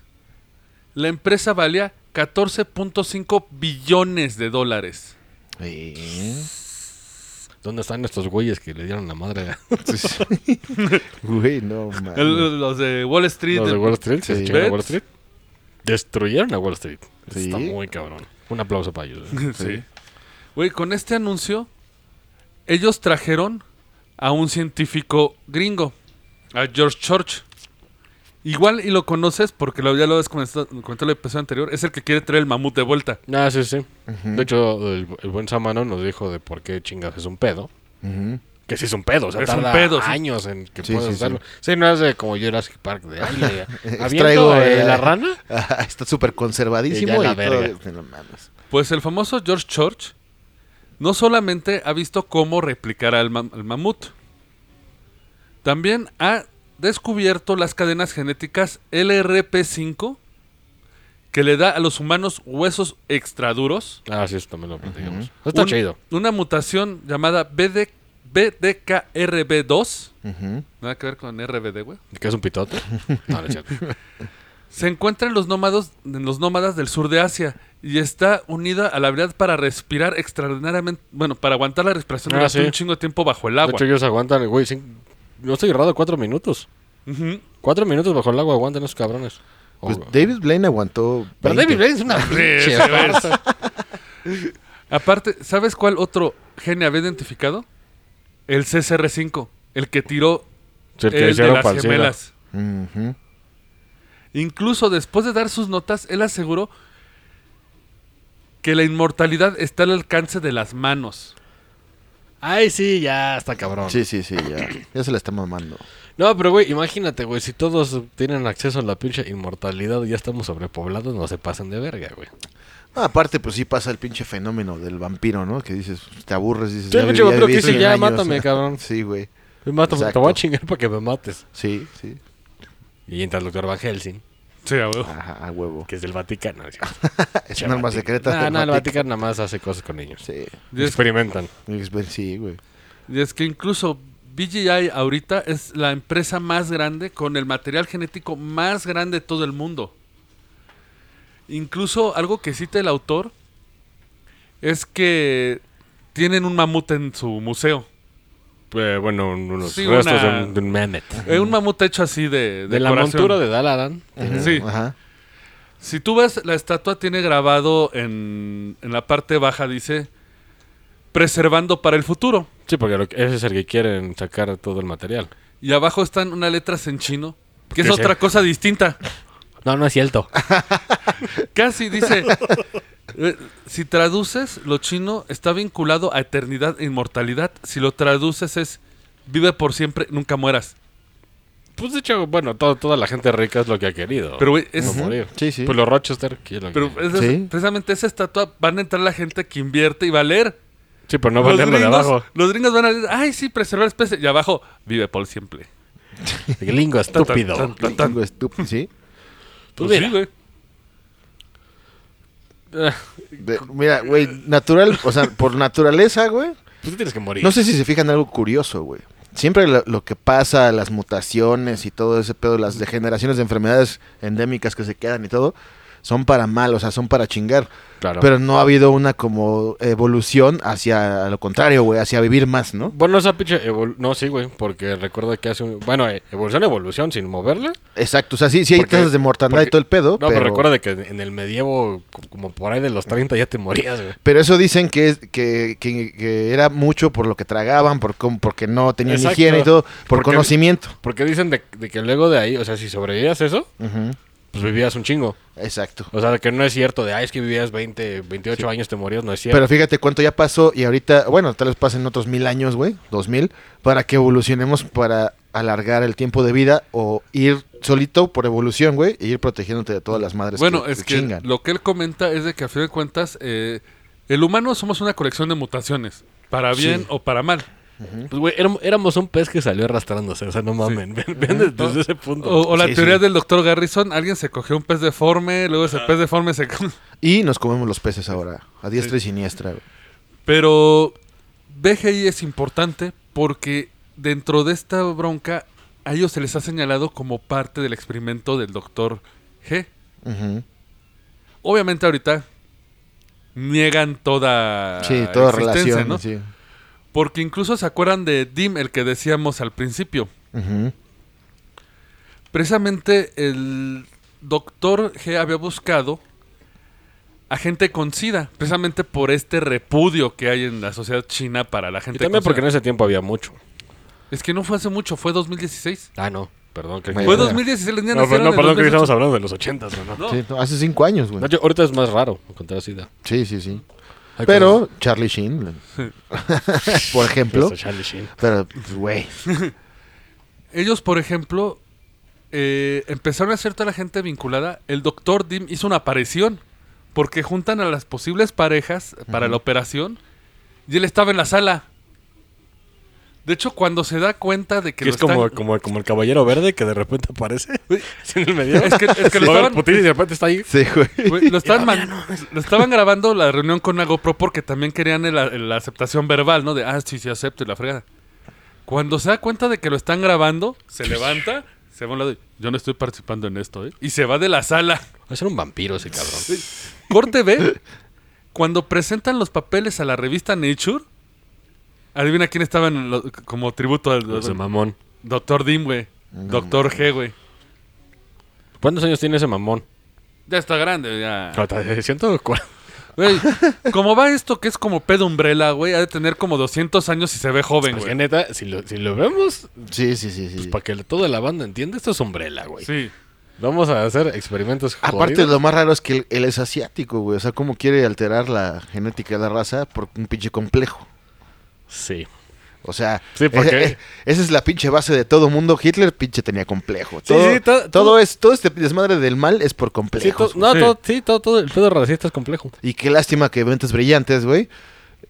La empresa valía 14.5 billones de dólares. Eh. ¿Dónde están estos güeyes que le dieron la madre a Güey, no, man. El- los de Wall Street. los de Wall Street? Sí. ¿Se chingaron a ¿Ves? Wall Street? Destruyeron a Wall Street. Sí. Está muy cabrón. Un aplauso para ellos. ¿eh? Sí. Güey, con este anuncio, ellos trajeron a un científico gringo, a George Church. Igual y lo conoces porque lo, ya lo has comentado, comentado en el episodio anterior. Es el que quiere traer el mamut de vuelta. Ah, sí, sí. De hecho, el, el buen Samano nos dijo de por qué chingas es un pedo. Que sí es un pedo, o sea, Es un pedo, sí. años en que Sí, puedas sí, usarlo. Sí. no es de como Jurassic Park, de ay, le- Extraigo, eh, la rana. Ajá, Está súper conservadísimo. Y ya la y todo-. Pues el famoso George Church no solamente ha visto cómo replicar al, mam- al mamut, también ha descubierto las cadenas genéticas LRP5 que le da a los humanos huesos extraduros. Ah, sí, eso también lo platicamos. Está Un- chido. Una mutación llamada BD, BDKRB2. Ujú. Nada que ver con RBD, güey. ¿Qué es un pitote? No, no es cierto. Se encuentra en los nómadas, en los nómadas del sur de Asia y está unida a la habilidad para respirar extraordinariamente, bueno, para aguantar la respiración Ah, durante sí. un chingo de tiempo bajo el De agua. hecho, ellos aguantan, güey, cin- no estoy errado, cuatro minutos. Cuatro minutos bajo el agua aguantan esos cabrones. Pues Oh, David Blaine aguantó. Pero 20. David Blaine es una pinche. Aparte, ¿sabes cuál otro gene había identificado? El CCR5, el que tiró Sí, el que el de hicieron las gemelas. Incluso después de dar sus notas, él aseguró que la inmortalidad está al alcance de las manos. Ay, sí, ya está cabrón. Sí, sí, sí, ya. Ya se la está mamando. No, pero güey, imagínate, güey, si todos tienen acceso a la pinche inmortalidad y ya estamos sobrepoblados, no se pasen de verga, güey. Ah, aparte, pues sí pasa el pinche fenómeno del vampiro, ¿no? Que dices, te aburres, dices. Sí, el ya pinche vampiro que dice, 100 ya, años". mátame, cabrón. Sí, güey. Me mato, te voy a chingar para que me mates. Sí, sí. Y entra el doctor Van Helsing, Sí, a huevo. Ajá, a huevo. que es del Vaticano. Es un arma secreta. No, del no, el Vatic- Vaticano nada más hace cosas con niños. Sí. Y es, Experimentan. Es ver- Sí, güey. y es que incluso BGI ahorita es la empresa más grande con el material genético más grande de todo el mundo. Incluso algo que cita el autor es que tienen un mamut en su museo. Eh, bueno, unos Sí, restos una- de, un, de un mammoth. Eh, un mamut hecho así de, De la decoración. montura de Daladan. Sí. Ajá. Si tú ves, la estatua tiene grabado en, en la parte baja, dice, preservando para el futuro. Sí, porque lo que- ese es el que quieren sacar todo el material. Y abajo están unas letras en chino, que es ¿Qué otra cosa distinta. No, no es cierto. Casi dice, si traduces, lo chino está vinculado a eternidad e inmortalidad. Si lo traduces es, vive por siempre, nunca mueras. Pues de hecho, bueno, todo- toda la gente rica es lo que ha querido. Pero, güey, es- no morir. Sí, sí. Pues los Rochester, ¿qué es lo Pero que- es- Sí. precisamente esa estatua van a entrar la gente que invierte y va a leer. Sí, pero no va a leerlo de abajo. los gringos van a leer, ay, sí, preservar la especie. Y abajo, vive por siempre. Gringo estúpido. Algo estúpido, sí. Pues Pues sí, güey. De- mira, güey, natural, o sea, por naturaleza, güey. Pues tienes que morir. No sé si se fijan en algo curioso, güey. Siempre lo, lo que pasa, las mutaciones y todo ese pedo, las degeneraciones de enfermedades endémicas que se quedan y todo, son para mal, o sea, son para chingar. Claro. Pero no ha habido una como evolución hacia lo contrario, güey, hacia vivir más, ¿no? Bueno, esa pinche... No, sí, güey. Porque recuerdo que hace un... Bueno, eh, evolución, evolución, sin moverle. Exacto, o sea, sí, sí hay tasas de mortandad y todo el pedo, No, pero, pero, recuerda que en el medievo, co- como por ahí de los 30, ya te morías, güey. pero eso dicen que, es, que, que- que era mucho por lo que tragaban, por porque no tenían Exacto. higiene y todo, por Porque- conocimiento. Porque dicen de, de que luego de ahí, o sea, si sobrevivías eso, Ujú, pues vivías un chingo. Exacto. O sea, que no es cierto de, ay, es que vivías 20, 28 años, te morías, no es cierto. Pero fíjate cuánto ya pasó y ahorita, bueno, tal vez pasen otros mil años, güey, dos mil, para que evolucionemos para alargar el tiempo de vida o ir solito por evolución, güey, e ir protegiéndote de todas las madres Bueno, que, es que que chingan. lo que él comenta es de que a fin de cuentas, eh, el humano somos una colección de mutaciones, para bien Sí. o para mal. Pues, güey, éram- éramos un pez que salió arrastrándose, o sea, no mamen. Ven, ven desde, ese punto. O, o la Sí, teoría sí. del doctor Garrison, alguien se cogió un pez deforme, luego ese pez deforme se... Y nos comemos los peces ahora, a diestra y siniestra. Pero BGI es importante porque dentro de esta bronca a ellos se les ha señalado como parte del experimento del doctor G. Obviamente ahorita niegan toda Sí, toda relación. ¿no? sí. Porque incluso se acuerdan de Dim, el que decíamos al principio. Precisamente el doctor G había buscado a gente con SIDA, precisamente por este repudio que hay en la sociedad china para la y gente también con porque en ese tiempo había mucho. Es que no fue hace mucho, fue 2016. Ah, no. perdón. Que, Fue ya. 2016, los No, no, perdón, que 2008. estamos hablando de los 80, ¿no? No. Sí, no, hace cinco años, güey. Ahorita es más raro encontrar SIDA. Sí, sí, sí. Pero Charlie Sheen, por ejemplo. Charlie Sheen. Pero, güey. Ellos, por ejemplo, eh, empezaron a hacer toda la gente vinculada. El doctor Dim hizo una aparición porque juntan a las posibles parejas para la operación y él estaba en la sala. De hecho, cuando se da cuenta de que, Que lo es como, están- como, como el caballero verde que de repente aparece. en el medio. Es que- es que lo Lo estaban- y de repente está ahí. Sí, güey. Güey, lo, estaban man- lo estaban grabando la reunión con la GoPro porque también querían el- el- la aceptación verbal, ¿no? De, ah, sí, sí, acepto y la fregada. Cuando se da cuenta de que lo están grabando, se levanta, se va a un lado y, yo no estoy participando en esto, ¿eh? Y se va de la sala. Va a ser un vampiro ese cabrón. Corte B, cuando presentan los papeles a la revista Nature, adivina quién estaba en lo- como tributo al Ese mamón. Doctor Dim, güey. Doctor G, güey. ¿Cuántos años tiene ese mamón? Ya está grande, ya. Siento Güey, como va esto que es como pedo umbrella, güey, ha de tener como 200 años y se ve joven, güey. neta, si lo, si lo vemos, Sí, sí, sí. sí. pues para que toda la banda entienda, esto es umbrella, güey. Sí. Vamos a hacer experimentos Aparte, jodidos. lo más raro es que él, él es asiático, güey. O sea, ¿cómo quiere alterar la genética de la raza por un pinche complejo? Sí. O sea, Sí, porque- eh, esa es la pinche base de todo mundo. Hitler pinche tenía complejo. Todo, sí, to- todo, todo- es, todo este desmadre del mal es por Sí, complejos. to- no, Sí. todo, sí, todo, todo el pedo racista es complejo. Y qué lástima que Mentes Brillantes, güey.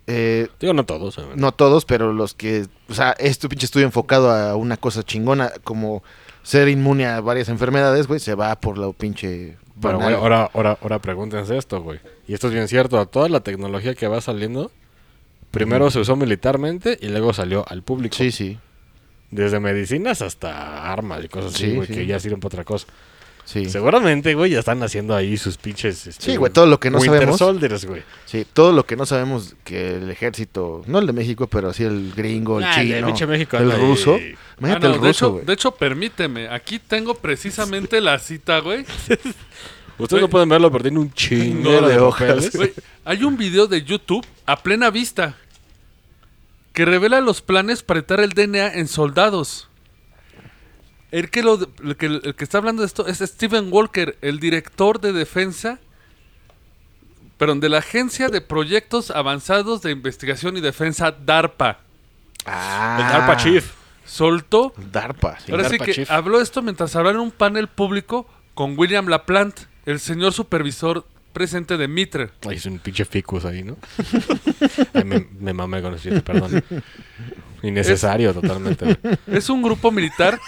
eh, Digo, no todos. obviamente. no todos, pero los que... O sea, este pinche estudio enfocado a una cosa chingona como ser inmune a varias enfermedades, güey, se va por la pinche... Pero, güey, ahora, ahora, ahora pregúntense esto, güey. Y esto es bien cierto. Toda la tecnología que va saliendo, primero se usó militarmente y luego salió al público. Sí, sí, Desde medicinas hasta armas y cosas así, Sí, güey, sí. que ya sirven para otra cosa. sí. Seguramente, güey, ya están haciendo ahí sus pinches... este, Sí, güey, todo lo que no Winter sabemos. Soldiers, güey. Sí, todo lo que no sabemos que el ejército, no el de México, pero sí el gringo, el Ah, el de chino, pinche México el ruso. Ah, Imagínate no, el ruso, güey. de hecho, permíteme. Aquí tengo precisamente la cita, güey. Ustedes no pueden verlo, pero tiene un chingo de, de hojas. hay un video de YouTube a plena vista que revela los planes para etar el DNA en soldados. El que, lo, el que, el que está hablando de esto es Steven Walker, el director de defensa, perdón, de la Agencia de Proyectos Avanzados de Investigación y Defensa, DARPA. Ah, El DARPA Chief. Soltó DARPA, sí. Ahora sí DARPA que Chief. habló esto mientras hablaba en un panel público con William Laplante, el señor supervisor presente de Mitre. Ay, es un pinche ficus ahí, ¿no? Ay, me, me mamé con eso, perdón. Innecesario totalmente. güey. Es un grupo militar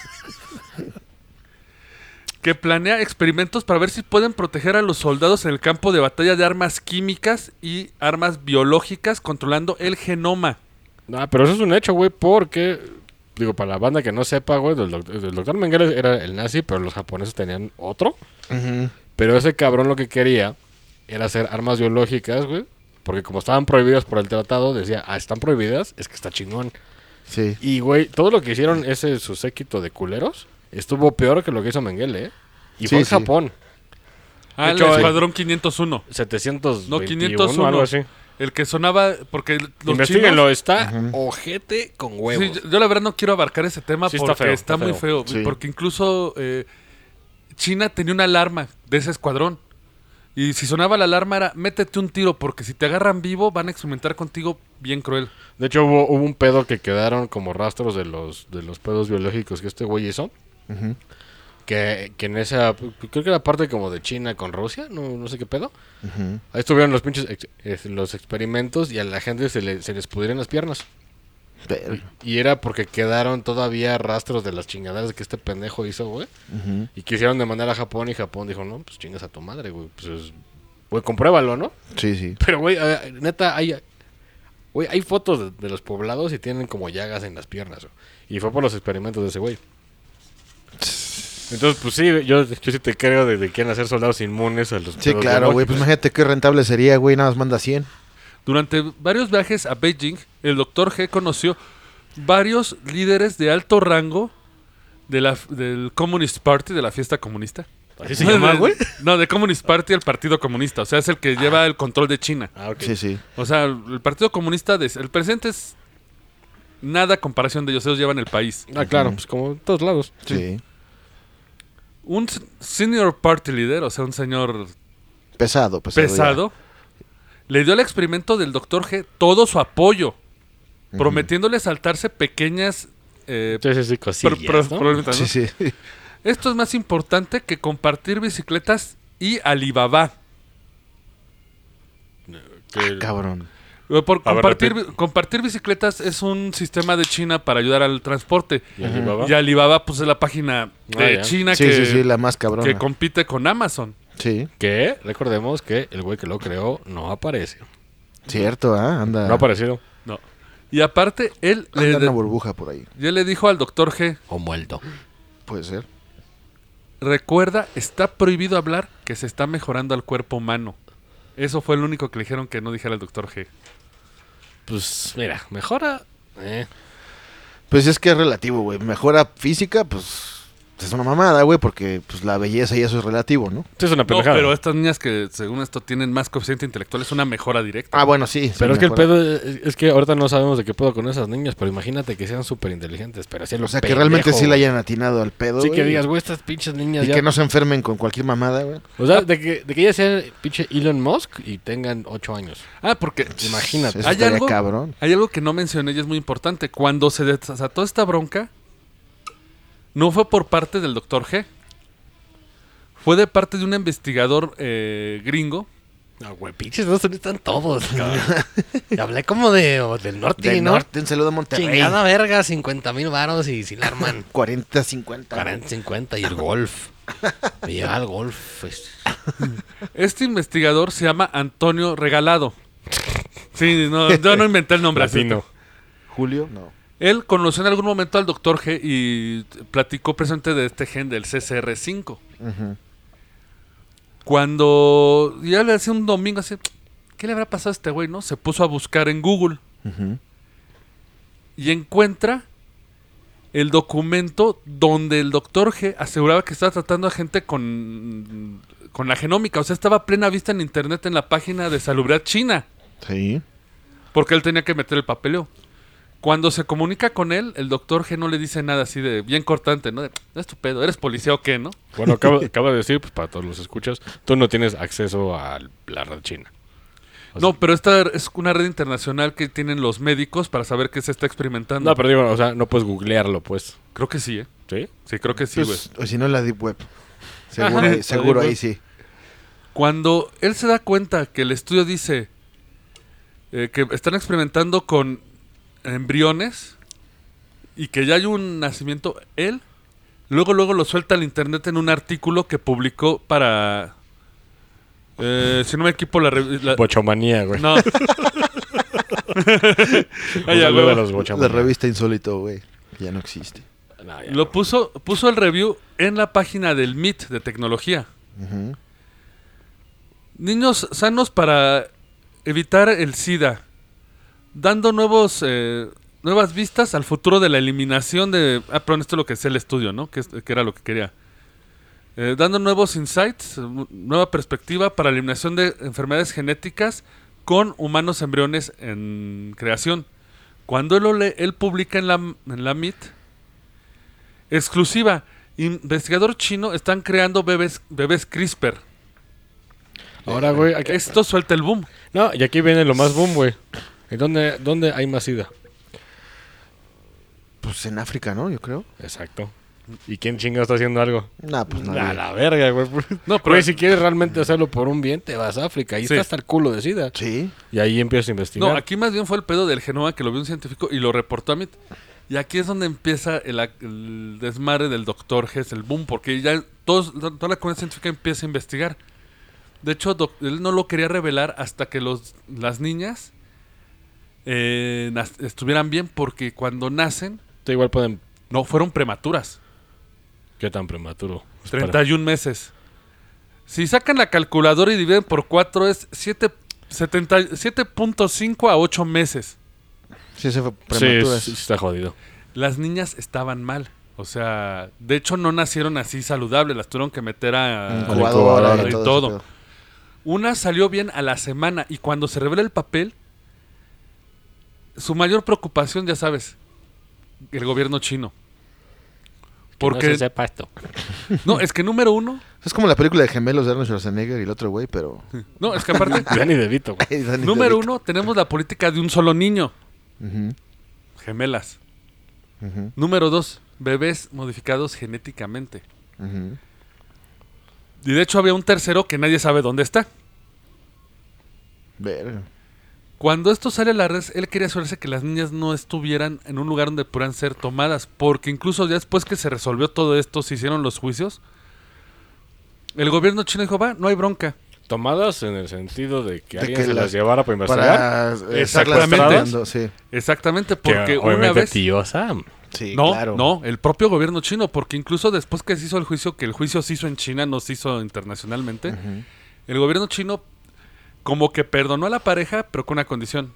que planea experimentos para ver si pueden proteger a los soldados en el campo de batalla de armas químicas y armas biológicas controlando el genoma. No, pero eso es un hecho, güey, porque, digo, para la banda que no sepa, güey, el, doc- el doctor Mengele era el nazi, pero los japoneses tenían otro. Ujú. Pero ese cabrón lo que quería era hacer armas biológicas, güey. Porque como estaban prohibidas por el tratado, decía, ah, están prohibidas, es que está chingón. Sí. Y, güey, todo lo que hicieron ese su séquito de culeros estuvo peor que lo que hizo Mengele, ¿eh? Y Sí, fue en sí. Japón. Ah, De el escuadrón 501. 700 No, 501. algo así. El que sonaba porque los Investíguenlo, chinos- está ojete con huevos. Sí, yo, yo la verdad no quiero abarcar ese tema Sí, está porque feo, está, está muy feo. feo. Sí. Porque incluso eh, China tenía una alarma de ese escuadrón. Y si sonaba la alarma era, métete un tiro porque si te agarran vivo van a experimentar contigo bien cruel. De hecho, hubo, hubo un pedo que quedaron como rastros de los, de los pedos biológicos que este güey hizo. Que, que en esa, creo que era parte como de China con Rusia, no, no sé qué pedo. Ahí estuvieron los pinches ex- los experimentos y a la gente se, le- se les pudieron las piernas. Y era porque quedaron todavía rastros de las chingaderas que este pendejo hizo, güey. Y quisieron demandar a Japón y Japón dijo, no, pues chingas a tu madre, güey. Pues es- güey, compruébalo, ¿no? Sí, sí. Pero, güey, neta, hay, güey, hay fotos de, de los poblados y tienen como llagas en las piernas. güey. Y fue por los experimentos de ese güey. Entonces, pues sí, yo, yo sí te creo de, de quieren hacer soldados inmunes a los Sí, claro, güey. Pues imagínate qué rentable sería, güey. Nada más manda 100. Durante varios viajes a Beijing, el doctor G conoció varios líderes de alto rango de la, del Communist Party, de la fiesta comunista. ¿Así se llama, güey? No, de Communist Party, el Partido Comunista. O sea, es el que lleva el control de China. Ah, ok. Sí, sí. O sea, el Partido Comunista, de- el presente es nada a comparación de ellos. Ellos llevan el país. Ah, claro, pues como en todos lados. Sí. Un senior party leader, o sea, un señor Pesado, pesado. ya. le dio al experimento del Dr. G todo su apoyo, prometiéndole saltarse pequeñas... eh, Sí, sí, sí, cosillas, pro- ¿no? problemitas, ¿no? Sí, sí. Esto es más importante que compartir bicicletas y Alibaba. Que- Ah, cabrón. Eh, Por A ver, compartir, bicicletas es un sistema de China para ayudar al transporte. ¿Y Alibaba? Y Alibaba, pues es la página de Ah, ya. China Sí, que, sí, sí, la más cabrona. que compite con Amazon. Sí, Que recordemos que el güey que lo creó no aparece. cierto, ¿ah? Anda, No ha aparecido. Y aparte, él anda le, una burbuja por ahí. ya le dijo al doctor G, O muerto. Puede ser. recuerda, está prohibido hablar que se está mejorando al cuerpo humano. Eso fue lo único que le dijeron que no dijera el doctor G. Pues mira, mejora. Eh. Pues es que es relativo, güey. Mejora física, pues es una mamada, güey, porque pues la belleza y eso es relativo, ¿no? Sí, es una No, pendejada. pero estas niñas que según esto tienen más coeficiente intelectual es una mejora directa. Ah, bueno, sí. Pero es que el pedo es, es que ahorita no sabemos de qué pedo con esas niñas, pero imagínate que sean súper inteligentes, pero así O sea, que realmente sí le hayan atinado al pedo, Sí, güey. que digas, güey, estas pinches niñas Y ya... que no se enfermen con cualquier mamada, güey. O sea, de que, de que ellas sean pinche Elon Musk y tengan 8 años. Ah, porque Imagínate. Eso ¿Hay algo? cabrón. Hay algo que no mencioné y es muy importante. Cuando se desató esta bronca, no fue por parte del doctor G. Fue de parte de un investigador eh, gringo. No, güey, pinches no están todos, hablé como de, o del norte, Del ¿no? norte, un saludo a Monterrey. Chingada verga, 50 mil varos y si la arman. 40, 50. 40, 50 y el golf. Me lleva al golf. pues. Este investigador se llama Antonio Regalado. Sí, no, yo no inventé el nombre. así Latino. Julio, no. Él conoció en algún momento al doctor G y platicó presente de este gen del CCR5. Ujú. Cuando ya le hacía un domingo así, ¿qué le habrá pasado a este güey, no? Se puso a buscar en Google y encuentra el documento donde el doctor G aseguraba que estaba tratando a gente con, con la genómica. O sea, estaba a plena vista en internet en la página de Salubridad China. Sí. Porque él tenía que meter el papeleo. Cuando se comunica con él, el doctor G no le dice nada así de bien cortante, ¿no? De, "No es tu pedo, ¿eres policía o qué, no? Bueno, acaba, acaba de decir, pues para todos los escuchas, tú no tienes acceso a la red china. O No, pero esta es una red internacional que tienen los médicos para saber qué se está experimentando. No, pero digo, o sea, no puedes googlearlo, pues. Creo que sí, ¿eh? ¿Sí? Sí, creo que sí, güey. Pues, o si no, la Deep Web. Seguro, Ajá. ahí, seguro ahí sí. Cuando él se da cuenta que el estudio dice eh, que están experimentando con embriones y que ya hay un nacimiento, él luego luego lo suelta al internet en un artículo que publicó para eh, si no me equipo la, la- Bochomanía, güey. no Ay, ya, los La revista Insólito, güey. Ya no existe. No, ya lo no. puso puso el review en la página del MIT de tecnología. Niños sanos para evitar el SIDA, dando nuevos eh, nuevas vistas al futuro de la eliminación de... Ah, perdón, esto es lo que es el estudio, ¿no? Que, era lo que quería. Eh, dando nuevos insights, eh, nueva perspectiva para la eliminación de enfermedades genéticas con humanos embriones en creación. Cuando él, lo lee, él publica en la, en la MIT, exclusiva, investigador chino están creando bebés, bebés CRISPR. Ahora, güey, aquí- Esto suelta el boom. No, y aquí viene lo más boom, güey. ¿Y dónde, dónde hay más sida? Pues en África, ¿no? Yo creo. Exacto. ¿Y quién chinga está haciendo algo? Nah, pues A nadie. la verga, güey. No, pero Güey, si quieres realmente hacerlo por un bien, te vas a África. Ahí Sí. está hasta el culo de sida. Sí. Y ahí empiezas a investigar. no, aquí más bien fue el pedo del genoma que lo vio un científico y lo reportó a mí. Y aquí es donde empieza el, desmadre del doctor Hess, el boom, porque ya todos, toda la comunidad científica empieza a investigar. De hecho, doc- él no lo quería revelar hasta que los, las niñas eh, estuvieran bien, porque cuando nacen, Sí, igual pueden... no, fueron prematuras. ¿Qué tan prematuro? Espera. 31 meses. Si sacan la calculadora y dividen por 4 es 7 70 7.5 a 8 meses. Sí, se fue Sí, prematuras. sí, está jodido. Las niñas estaban mal. O sea, de hecho no nacieron así saludables, las tuvieron que meter a... Incubadora y todo. ese. Una salió bien a la semana y cuando se revela el papel, su mayor preocupación, ya sabes, el gobierno chino. Porque, No se sepa esto. no, es que número uno, Es como la película de gemelos de Arnold Schwarzenegger y el otro güey, pero... no, es que aparte, Danny DeVito, güey. Ay, Danny número DeVito. uno, tenemos la política de un solo niño, gemelas. Número dos, bebés modificados genéticamente. Y de hecho había un tercero que nadie sabe dónde está. Verga. Cuando esto sale a la red, él quería asegurarse que las niñas no estuvieran en un lugar donde pudieran ser tomadas, porque incluso ya después que se resolvió todo esto, se hicieron los juicios, el gobierno chino dijo, va, no hay bronca. Tomadas en el sentido de que De alguien que se las- las llevara para investigar. Para Exactamente. sí. Exactamente, Que porque una obviamente vez... tío Sam. Sí, No, claro. no, el propio gobierno chino, porque incluso después que se hizo el juicio, que el juicio se hizo en China, no se hizo internacionalmente, el gobierno chino como que perdonó a la pareja, pero con una condición.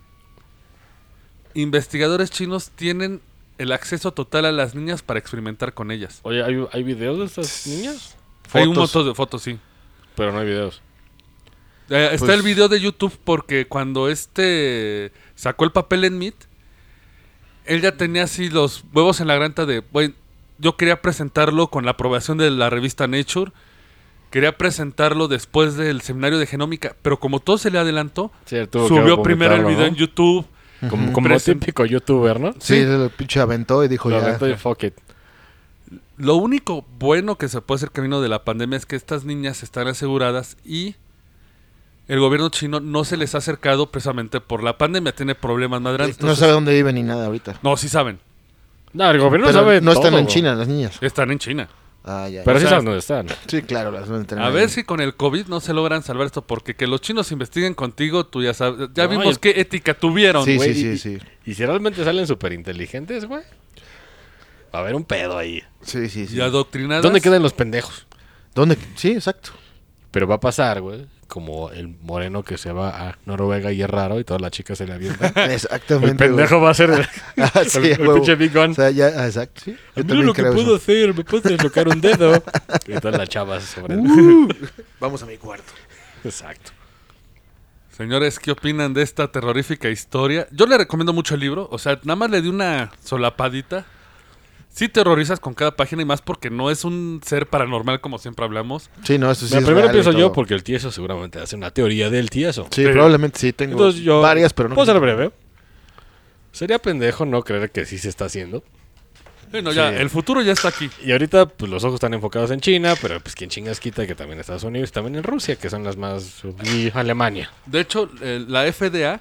Investigadores chinos tienen el acceso total a las niñas para experimentar con ellas. Oye, ¿hay, ¿hay videos de estas niñas? Hay un Fotos. montón de fotos, sí. Pero no hay videos. Eh, está Pues- el video de YouTube porque cuando este sacó el papel en Meet, él ya tenía así los huevos en la granta de, "Güey, yo quería presentarlo con la aprobación de la revista Nature, quería presentarlo después del seminario de genómica, pero como todo se le adelantó, Sí, subió primero el video ¿no? en YouTube. Como, como Presen- típico youtuber, ¿no? Sí, Sí. el pinche aventó y dijo Lo ya. aventó y fuck it. Lo único bueno que se puede hacer camino de la pandemia es que estas niñas están aseguradas y el gobierno chino no se les ha acercado precisamente por la pandemia, tiene problemas más grandes. No sabe dónde vive ni nada ahorita. No, sí saben. No, el gobierno Pero sabe no están en. China las niñas. Están en China. Ah, ya. Pero O sí sea, saben dónde están. Sí, claro, las van a tener A ahí. ver si con el COVID no se logran salvar esto, porque que los chinos investiguen contigo, tú ya sabes. Ya No, vimos qué ética tuvieron. Sí, güey, sí, y- sí, sí. Y si realmente salen súper inteligentes, güey. Va a haber un pedo ahí. Sí, sí, sí. Y adoctrinadas. ¿Dónde quedan los pendejos? ¿Dónde? Sí, exacto. Pero va a pasar, güey. Como el moreno que se va a Noruega y es raro y todas las chicas se le avientan. Exactamente. el pendejo va a ser el, Ah, sí, el- el pinche Big Gun. O sea, ya, ah, exacto. Sí. Yo Mira lo que puedo hacer, me puedo deslocar un dedo. y todas las chavas sobre. Uh, vamos a mi cuarto. Exacto. Señores, ¿qué opinan de esta terrorífica historia? Yo le recomiendo mucho el libro. O sea, nada más le di una solapadita. Sí terrorizas con cada página y más porque no es un ser paranormal como siempre hablamos. Sí, no, eso sí. Mira, es primero real y empiezo yo todo. porque el tieso seguramente hace una teoría del tieso. Sí, Pero- probablemente sí. Tengo Entonces yo... varias, pero no. Puedo ser breve. Sería pendejo no creer que sí se está haciendo. Bueno, ya, Sí. el futuro ya está aquí. Y ahorita, pues los ojos están enfocados en China, pero pues quien chingas quita que también Estados Unidos y también en Rusia, que son las más... y Alemania. De hecho, eh, la FDA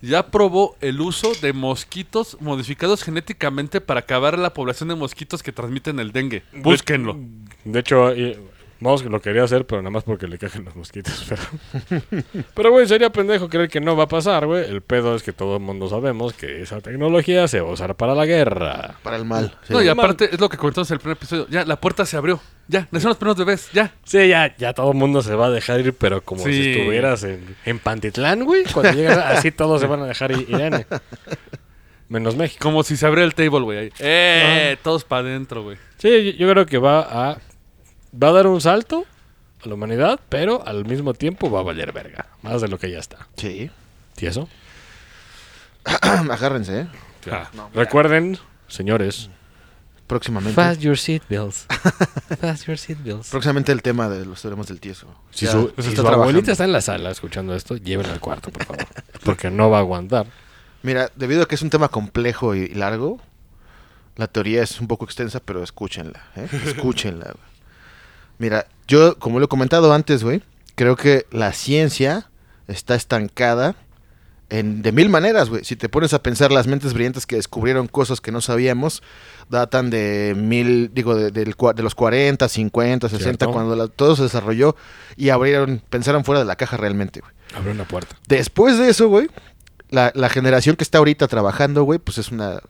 ya aprobó el uso de mosquitos modificados genéticamente para acabar la población de mosquitos que transmiten el dengue. Búsquenlo. De hecho, Mouse lo quería hacer, pero nada más porque le cajen los mosquitos. Pero, pero güey, sería pendejo creer que no va a pasar, güey. El pedo es que todo el mundo sabemos que esa tecnología se va a usar para la guerra. Para el mal. sí. No, y aparte es lo que comentamos en el primer episodio. Ya, la puerta se abrió. Ya, nacieron los primeros bebés. Ya. Sí, ya, ya todo el mundo se va a dejar ir, pero como Sí. si estuvieras en, en Pantitlán, güey. Cuando llegan así todos se van a dejar ir. Menos México. Como si se abriera el table, güey. ¡Eh! Todos para adentro, güey. Sí, yo, yo creo que va a... Va a dar un salto a la humanidad, pero al mismo tiempo va a valer verga. Más de lo que ya está. Sí. ¿Y eso? Agárrense, ¿eh? Ah. Recuerden, señores. Próximamente. your seatbelts. Fast your seatbelts. Próximamente el tema de los teoremas del tieso. Si Ya, su, si está su abuelita está en la sala escuchando esto, llévenla al cuarto, por favor. Porque no va a aguantar. Mira, debido a que es un tema complejo y largo, la teoría es un poco extensa, pero escúchenla, ¿eh? Escúchenla. Mira, yo, como lo he comentado antes, güey, creo que la ciencia está estancada en, de mil maneras, güey. Si te pones a pensar, las mentes brillantes que descubrieron cosas que no sabíamos datan de mil, digo, de, los 40, 50, 60, Cierto. cuando la- todo se desarrolló y abrieron, pensaron fuera de la caja realmente, güey. Abre una puerta. Después de eso, güey, la, la generación que está ahorita trabajando, güey, pues es una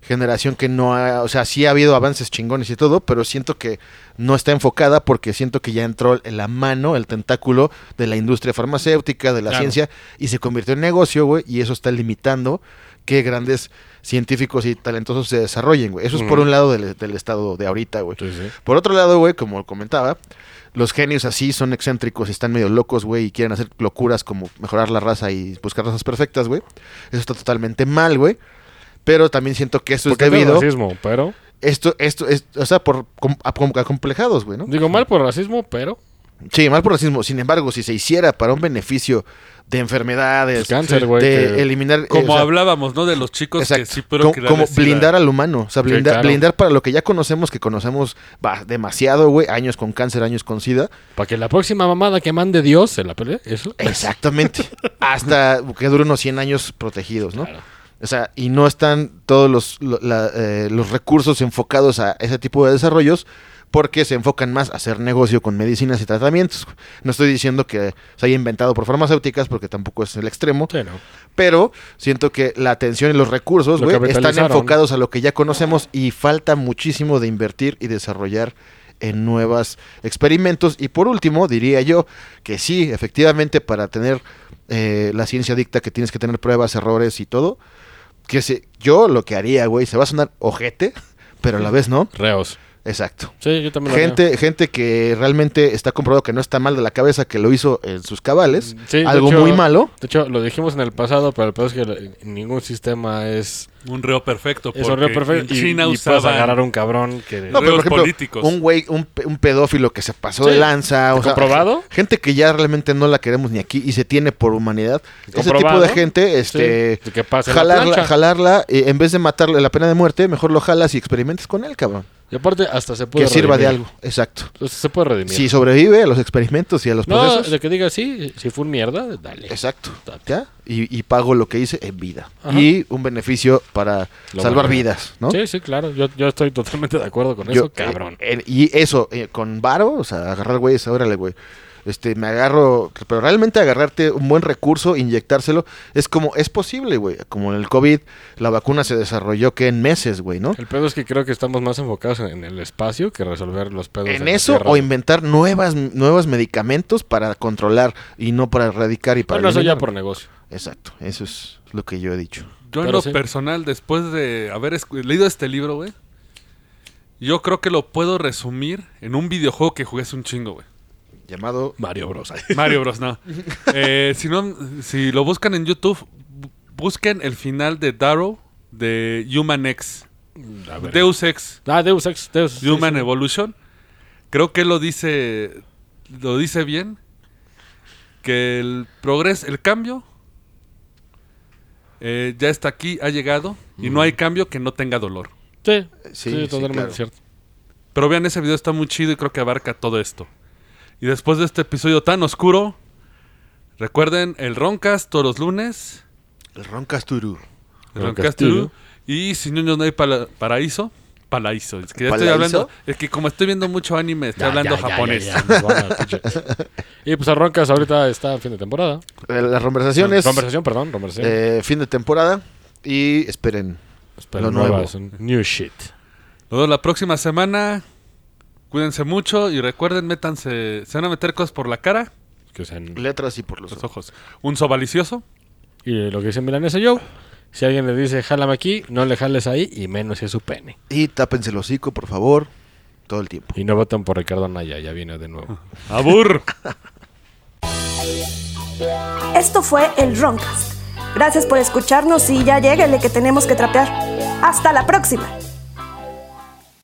generación que no ha, o sea, sí ha habido avances chingones y todo, pero siento que no está enfocada porque siento que ya entró en la mano, el tentáculo de la industria farmacéutica, de la Claro. ciencia, y se convirtió en negocio, güey, y eso está limitando que grandes científicos y talentosos se desarrollen, güey. Eso es por un lado del, del estado de ahorita, güey. Sí, sí. Por otro lado, güey, como comentaba, los genios así son excéntricos y están medio locos, güey, y quieren hacer locuras como mejorar la raza y buscar razas perfectas, güey. Eso está totalmente mal, güey. Pero también siento que eso es Porque es debido... racismo, pero... esto, esto, es, o sea, por com- acom- acomplejados, güey, ¿no? Digo mal por racismo, pero Sí, mal por racismo. Sin embargo, si se hiciera para un beneficio de enfermedades, Pues cáncer, de güey, que- eliminar... eh, Como o sea, hablábamos, ¿no? De los chicos que sí como, procrear como iba- blindar al humano. O sea, blindar, claro. blindar para lo que ya conocemos, que conocemos va, demasiado, güey. Años con cáncer, años con SIDA. para que la próxima mamada que mande Dios se la pelee, eso. Exactamente. Hasta que dure unos 100 años protegidos, ¿no? Claro. O sea, y no están todos los, la- eh, los recursos enfocados a ese tipo de desarrollos porque se enfocan más a hacer negocio con medicinas y tratamientos. No estoy diciendo que se haya inventado por farmacéuticas porque tampoco es el extremo, Sí, no. pero siento que la atención y los recursos Lo están enfocados a lo que ya conocemos y falta muchísimo de invertir y desarrollar en nuevos experimentos. Y por último, diría yo que sí, efectivamente, para tener eh, la ciencia dicta que tienes que tener pruebas, errores y todo, que se, yo lo que haría, güey, se va a sonar ojete, pero a la vez no. Reos. Exacto. Sí, yo también lo. Gente, gente que realmente está comprobado que no está mal de la cabeza, que lo hizo en sus cabales, Sí, de algo hecho- muy malo. De hecho, lo dijimos en el pasado, pero el peor es que la- ningún sistema es, Un reo perfecto. es porque horrible perfecto. Y, China y puedes agarrar a un cabrón que... No, pero por ejemplo, políticos. un güey, un, pe- un pedófilo que se pasó Sí. de lanza, o sea, ¿Comprobado? gente que ya realmente no la queremos ni aquí y se tiene por humanidad. Ese tipo de gente, este, Sí, que pase la jalarla, plancha. jalarla, eh, en vez de matarle la pena de muerte, mejor lo jalas y experimentes con él, cabrón. Y aparte, hasta se puede Que sirva de redimir. algo, exacto. Entonces, se puede redimir. Si sobrevive a los experimentos y a los no, procesos, de que diga sí, si fue un mierda, dale. exacto. ¿ya? Y, y pago lo que hice en vida. Ajá. Y un beneficio para Lo salvar bueno. vidas, ¿no? Sí, sí, claro. Yo, yo estoy totalmente de acuerdo con Yo, eso, eh, cabrón. eh, y eso, eh, con varo, o sea, agarrar güeyes, órale, güey. Este, me agarro, pero realmente agarrarte un buen recurso, inyectárselo, es como, es posible, güey. Como en el COVID, la vacuna se desarrolló que en meses, güey, ¿no? El pedo es que creo que estamos más enfocados en, el espacio que resolver los pedos. En eso o inventar nuevas, nuevos medicamentos para controlar y no para erradicar y para... Bueno, eso ya por negocio. Exacto, eso es lo que yo he dicho. Yo en lo sí. personal, después de haber leído este libro, güey, yo creo que lo puedo resumir en un videojuego que jugué hace un chingo, güey. Llamado... Mario Bros. Mario Bros, no. Eh, si no, si lo buscan en YouTube, bu- busquen el final de Darrow de Human X. Deus Ex Ah, Deus Ex. Deus, Human sí. Evolution. Creo que lo dice lo dice bien que el progreso, el cambio eh, ya está aquí, ha llegado y no hay cambio que no tenga dolor. Sí, Sí, sí, sí, totalmente claro. cierto. Pero vean, ese video está muy chido y creo que abarca todo esto. Y después de este episodio tan oscuro, recuerden el Roncast todos los lunes. El Roncasturu. El Roncast Roncast Turu. Y si no, no hay pala- paraíso. Paraíso. Es que ya estoy hablando. Es que como estoy viendo mucho anime, estoy Ya, hablando ya, ya, japonés. ya, ya, nos van a pinche- y pues Arroncas ahorita está a fin de temporada. Eh, Las conversaciones... Conversación, perdón, conversación. eh, fin de temporada y esperen Espera, lo nuevas, nuevo. New shit. Nos vemos la próxima semana. Cuídense mucho y recuerden, métanse. Se van a meter cosas por la cara, Que sean letras y por los los ojos. ojos. Un sobalicioso. Y lo que dice Milanesa Joe, si alguien le dice jálame aquí, no le jales ahí y menos si es su pene. Y tápense el hocico, por favor, todo el tiempo. Y no voten por Ricardo Anaya, ya viene de nuevo. Abur. Esto fue el Roncast. Gracias por escucharnos y ya lléguenle que tenemos que trapear. Hasta la próxima.